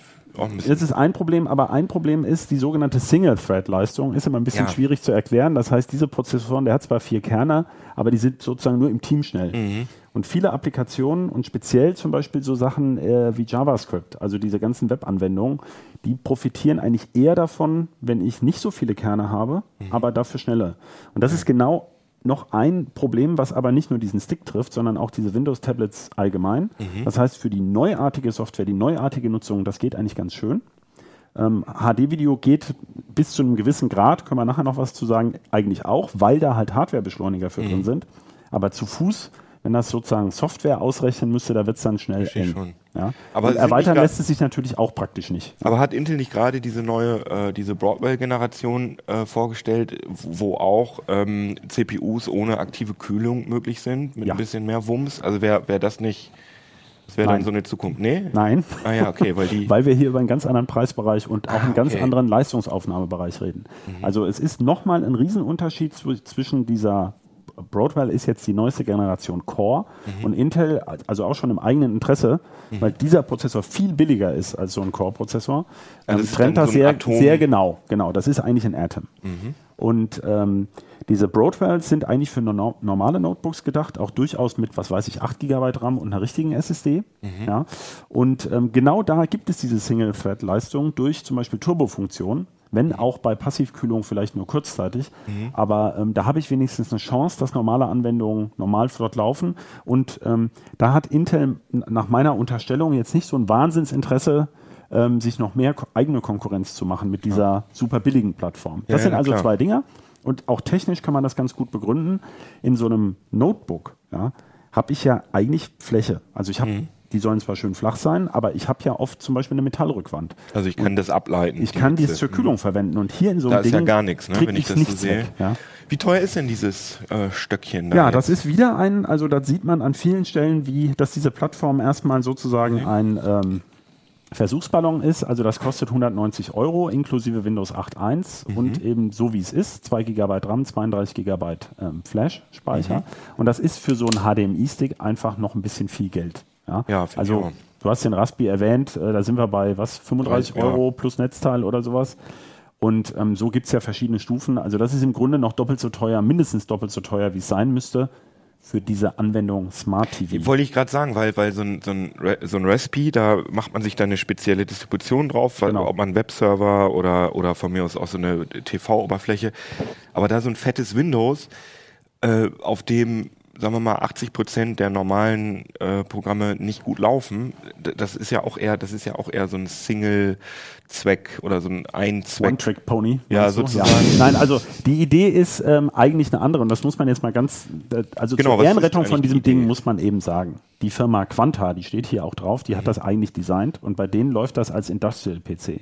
Das ist ein Problem, aber ein Problem ist, die sogenannte Single-Thread-Leistung ist immer ein bisschen Ja. schwierig zu erklären. Das heißt, diese Prozessoren, der hat zwar vier Kerne, aber die sind sozusagen nur im Team schnell. Mhm. Und viele Applikationen und speziell zum Beispiel so Sachen äh, wie JavaScript, also diese ganzen Web-Anwendungen, die profitieren eigentlich eher davon, wenn ich nicht so viele Kerne habe, Mhm. aber dafür schneller. Und das ist genau noch ein Problem, was aber nicht nur diesen Stick trifft, sondern auch diese Windows-Tablets allgemein. Mhm. Das heißt, für die neuartige Software, die neuartige Nutzung, das geht eigentlich ganz schön. Ähm, HD-Video geht bis zu einem gewissen Grad, können wir nachher noch was zu sagen, eigentlich auch, weil da halt Hardware-Beschleuniger für Mhm. drin sind. Aber zu Fuß, wenn das sozusagen Software ausrechnen müsste, da wird es dann schnell Verstehe eng. schon. Ja? Aber erweitern lässt es sich natürlich auch praktisch nicht. Aber hat Intel nicht gerade diese neue, äh, diese Broadwell-Generation äh, vorgestellt, wo auch ähm, CPUs ohne aktive Kühlung möglich sind, mit Ja. ein bisschen mehr Wumms? Also wäre wär das nicht, das wäre dann so eine Zukunft? Nee? Nein, Ah ja, okay, weil die. weil wir hier über einen ganz anderen Preisbereich und auch einen ganz okay. Mhm. anderen Leistungsaufnahmebereich reden. Also es ist nochmal ein Riesenunterschied zw- zwischen dieser Broadwell ist jetzt die neueste Generation Core Mhm. und Intel, also auch schon im eigenen Interesse, weil dieser Prozessor viel billiger ist als so ein Core-Prozessor, Also ähm, trennt dann das so sehr, Atom- sehr genau. Genau, das ist eigentlich ein Atom. Und ähm, diese Broadwells sind eigentlich für no normale Notebooks gedacht, auch durchaus mit, was weiß ich, 8 GB RAM und einer richtigen SSD. Ja. Und ähm, genau da gibt es diese Single-Thread-Leistung durch zum Beispiel Turbofunktionen, wenn auch bei Passivkühlung vielleicht nur kurzzeitig. Aber ähm, da habe ich wenigstens eine Chance, dass normale Anwendungen normal flott laufen. Und ähm, da hat Intel nach meiner Unterstellung jetzt nicht so ein Wahnsinnsinteresse, ähm, sich noch mehr eigene Konkurrenz zu machen mit dieser super billigen Plattform. Das Ja, sind ja, also klar. zwei Dinger. Und auch technisch kann man das ganz gut begründen. In so einem Notebook ja, habe ich ja eigentlich Fläche. Also ich habe, Mhm. Die sollen zwar schön flach sein, aber ich habe ja oft zum Beispiel eine Metallrückwand. Also ich kann das ableiten. Ich kann dies Hitze. zur Kühlung verwenden. Und hier in so einem Da ist Ding ja gar nichts, ne, wenn ich das so sehe. weg, ja. Wie teuer ist denn dieses äh, Stöckchen da? Ja, jetzt? das ist wieder ein, also das sieht man an vielen Stellen, wie, dass diese Plattform erstmal sozusagen ein ähm, Versuchsballon ist. Also das kostet 190 Euro inklusive Windows 8.1 Mhm. und eben so wie es ist, 2 GB RAM, 32 GB ähm, Flash-Speicher. Mhm. Und das ist für so einen HDMI-Stick einfach noch ein bisschen viel Geld. Ja, Ja, also du hast den Raspi erwähnt, äh, da sind wir bei was, 35 Ja. Euro plus Netzteil oder sowas. Und ähm, so gibt es ja verschiedene Stufen. Also das ist im Grunde noch doppelt so teuer, mindestens doppelt so teuer, wie es sein müsste für diese Anwendung Smart TV. Wollte ich gerade sagen, weil, weil so ein, so, ein, so ein Recipe, da macht man sich dann eine spezielle Distribution drauf, weil, Genau. ob man Webserver oder, oder von mir aus auch so eine TV-Oberfläche. Aber da so ein fettes Windows, äh, auf dem, sagen wir mal, 80 Prozent der normalen äh, Programme nicht gut laufen, das ist ja auch eher, das ist ja auch eher so ein Single-Zweck oder so ein Ein-Zweck. One-Trick-Pony. Ja, sozusagen. Nein, also die Idee ist ähm, eigentlich eine andere und das muss man jetzt mal ganz, äh, also Genau, zur Ehrenrettung von diesem die? Ding muss man eben sagen, die Firma Quanta, die steht hier auch drauf, die Mhm. hat das eigentlich designt und bei denen läuft das als Industrial-PC.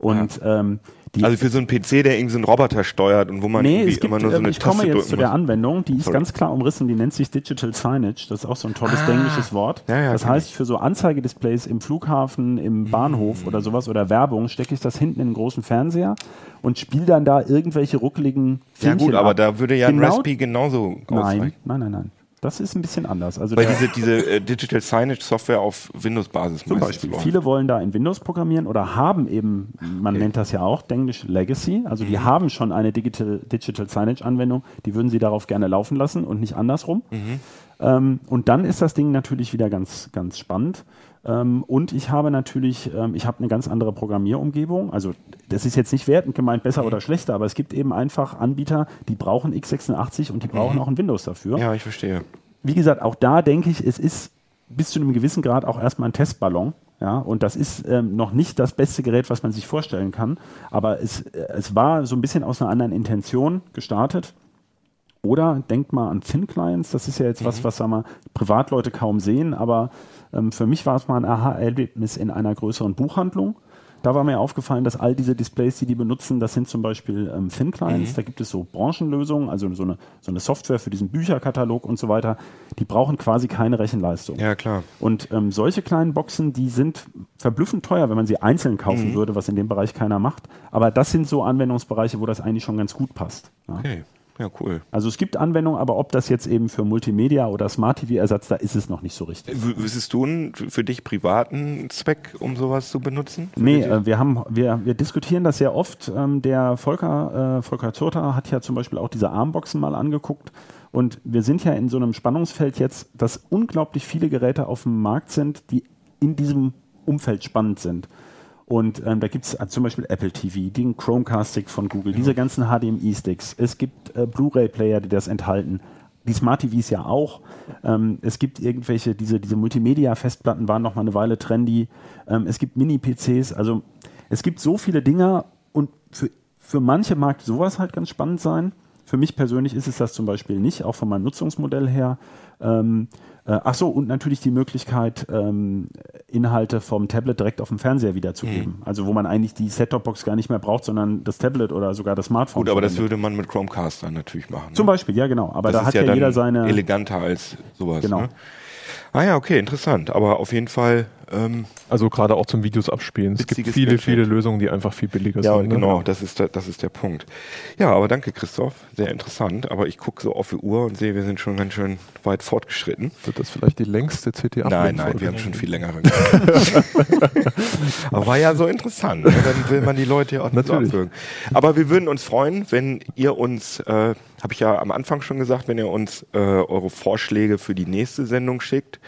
Und ähm, die Also für so einen PC, der irgendwie so einen Roboter steuert und wo man Nee, gibt, immer nur so ähm, eine ich komme Taste jetzt drücken zu der. Anwendung, die ist Sorry. ganz klar umrissen, die nennt sich Digital Signage, das ist auch so ein tolles englisches Wort. Ah. Ja, ja, das heißt, für so Anzeigedisplays im Flughafen, im Bahnhof oder sowas oder Werbung stecke ich das hinten in einen großen Fernseher und spiele dann da irgendwelche ruckeligen Ja Filmchen gut, aber ab. da würde ja ein Genau- Recipe genauso Nein, ausreichen. nein, nein, nein. Das ist ein bisschen anders. Also Weil diese, diese äh, Digital Signage Software auf Windows-Basis Zum Beispiel. läuft. Viele wollen da in Windows programmieren oder haben eben, man nennt das ja auch Englisch Legacy, also Mhm. die haben schon eine Digital, Digital Signage Anwendung, die würden sie darauf gerne laufen lassen und nicht andersrum. Mhm. Ähm, und dann ist das Ding natürlich wieder ganz, ganz spannend. Ähm, und ich habe natürlich, ähm, ich habe eine ganz andere Programmierumgebung. Also das ist jetzt nicht wertend gemeint, besser Mhm. oder schlechter, aber es gibt eben einfach Anbieter, die brauchen x86 und die brauchen auch ein Windows dafür Mhm. Ja, ich verstehe. wie gesagt, auch da denke ich, es ist bis zu einem gewissen Grad auch erstmal ein Testballon. Ja, und das ist ähm, noch nicht das beste Gerät, was man sich vorstellen kann. Aber es, äh, es war so ein bisschen aus einer anderen Intention gestartet. Oder denkt mal an Thin Clients, das ist ja jetzt mhm. was, was sagen wir, Privatleute kaum sehen, aber ähm, für mich war es mal ein Aha-Erlebnis in einer größeren Buchhandlung. Da war mir aufgefallen, dass all diese Displays, die die benutzen, das sind zum Beispiel ähm, Thin Clients. Mhm. Da gibt es so Branchenlösungen, also so eine, so eine Software für diesen Bücherkatalog und so weiter. Die brauchen quasi keine Rechenleistung. Ja, klar. Und ähm, solche kleinen Boxen, die sind verblüffend teuer, wenn man sie einzeln kaufen mhm. würde, was in dem Bereich keiner macht. Aber das sind so Anwendungsbereiche, wo das eigentlich schon ganz gut passt. Ja. Okay. Ja, cool. Also es gibt Anwendungen, aber ob das jetzt eben für Multimedia oder Smart TV-Ersatz, da ist es noch nicht so richtig. Wüsstest du einen für dich privaten Zweck, um sowas zu benutzen? Nee, äh, wir, haben, wir, wir diskutieren das sehr oft. Ähm, der Volker, äh, Volker Zurter hat ja zum Beispiel auch diese Armboxen mal angeguckt. Und wir sind ja in so einem Spannungsfeld jetzt, dass unglaublich viele Geräte auf dem Markt sind, die in diesem Umfeld spannend sind. Und ähm, da gibt es äh, zum Beispiel Apple TV, den Chromecast-Stick von Google, ja. diese ganzen HDMI-Sticks. Es gibt äh, Blu-ray-Player, die das enthalten. Die Smart TVs ja auch. Ähm, es gibt irgendwelche, diese, diese Multimedia-Festplatten waren noch mal eine Weile trendy. Ähm, es gibt Mini-PCs. Also es gibt so viele Dinge und für, für manche mag sowas halt ganz spannend sein. Für mich persönlich ist es das zum Beispiel nicht, auch von meinem Nutzungsmodell her. Ähm, äh, ach so, und natürlich die Möglichkeit, ähm, Inhalte vom Tablet direkt auf dem Fernseher wiederzugeben. Mhm. Also wo man eigentlich die Set-Top-Box gar nicht mehr braucht, sondern das Tablet oder sogar das Smartphone. Gut, aber verwendet. das würde man mit Chromecast dann natürlich machen. Zum ne? Beispiel, ja genau. Aber das da hat ja, ja jeder seine... eleganter als sowas. Genau. Ne? Ah ja, okay, interessant. Aber auf jeden Fall. Ähm, also gerade auch zum Videos abspielen. Es gibt viele, Gadget. viele Lösungen, die einfach viel billiger ja, sind. Ja, genau, ne? das, ist der, das ist der Punkt. Ja, aber danke, Christoph. Sehr interessant. Aber ich gucke so auf die Uhr und sehe, wir sind schon ganz schön weit fortgeschritten. Wird das vielleicht die längste CT8? Nein, nein, wir haben schon viel längere. aber war ja so interessant. Ne? Dann will man die Leute ja auch nicht Natürlich. so Aber wir würden uns freuen, wenn ihr uns, äh, habe ich ja am Anfang schon gesagt, wenn ihr uns äh, eure Vorschläge für die nächste Sendung schickt.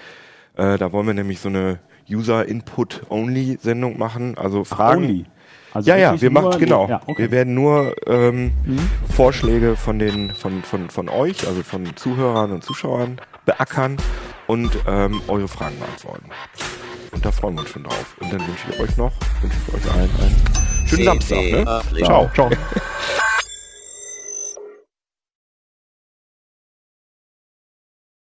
Äh, da wollen wir nämlich so eine User-Input-Only-Sendung machen. Also Fragen. Only. Also ja, ja, wir machen genau. Ja, okay. Wir werden nur ähm, mhm. Vorschläge von den von, von, von euch, also von Zuhörern und Zuschauern beackern und ähm, eure Fragen beantworten. Und da freuen wir uns schon drauf. Und dann wünsche ich euch noch, wünsche ich euch allen einen schönen Samstag. Ne? Ciao. Ciao.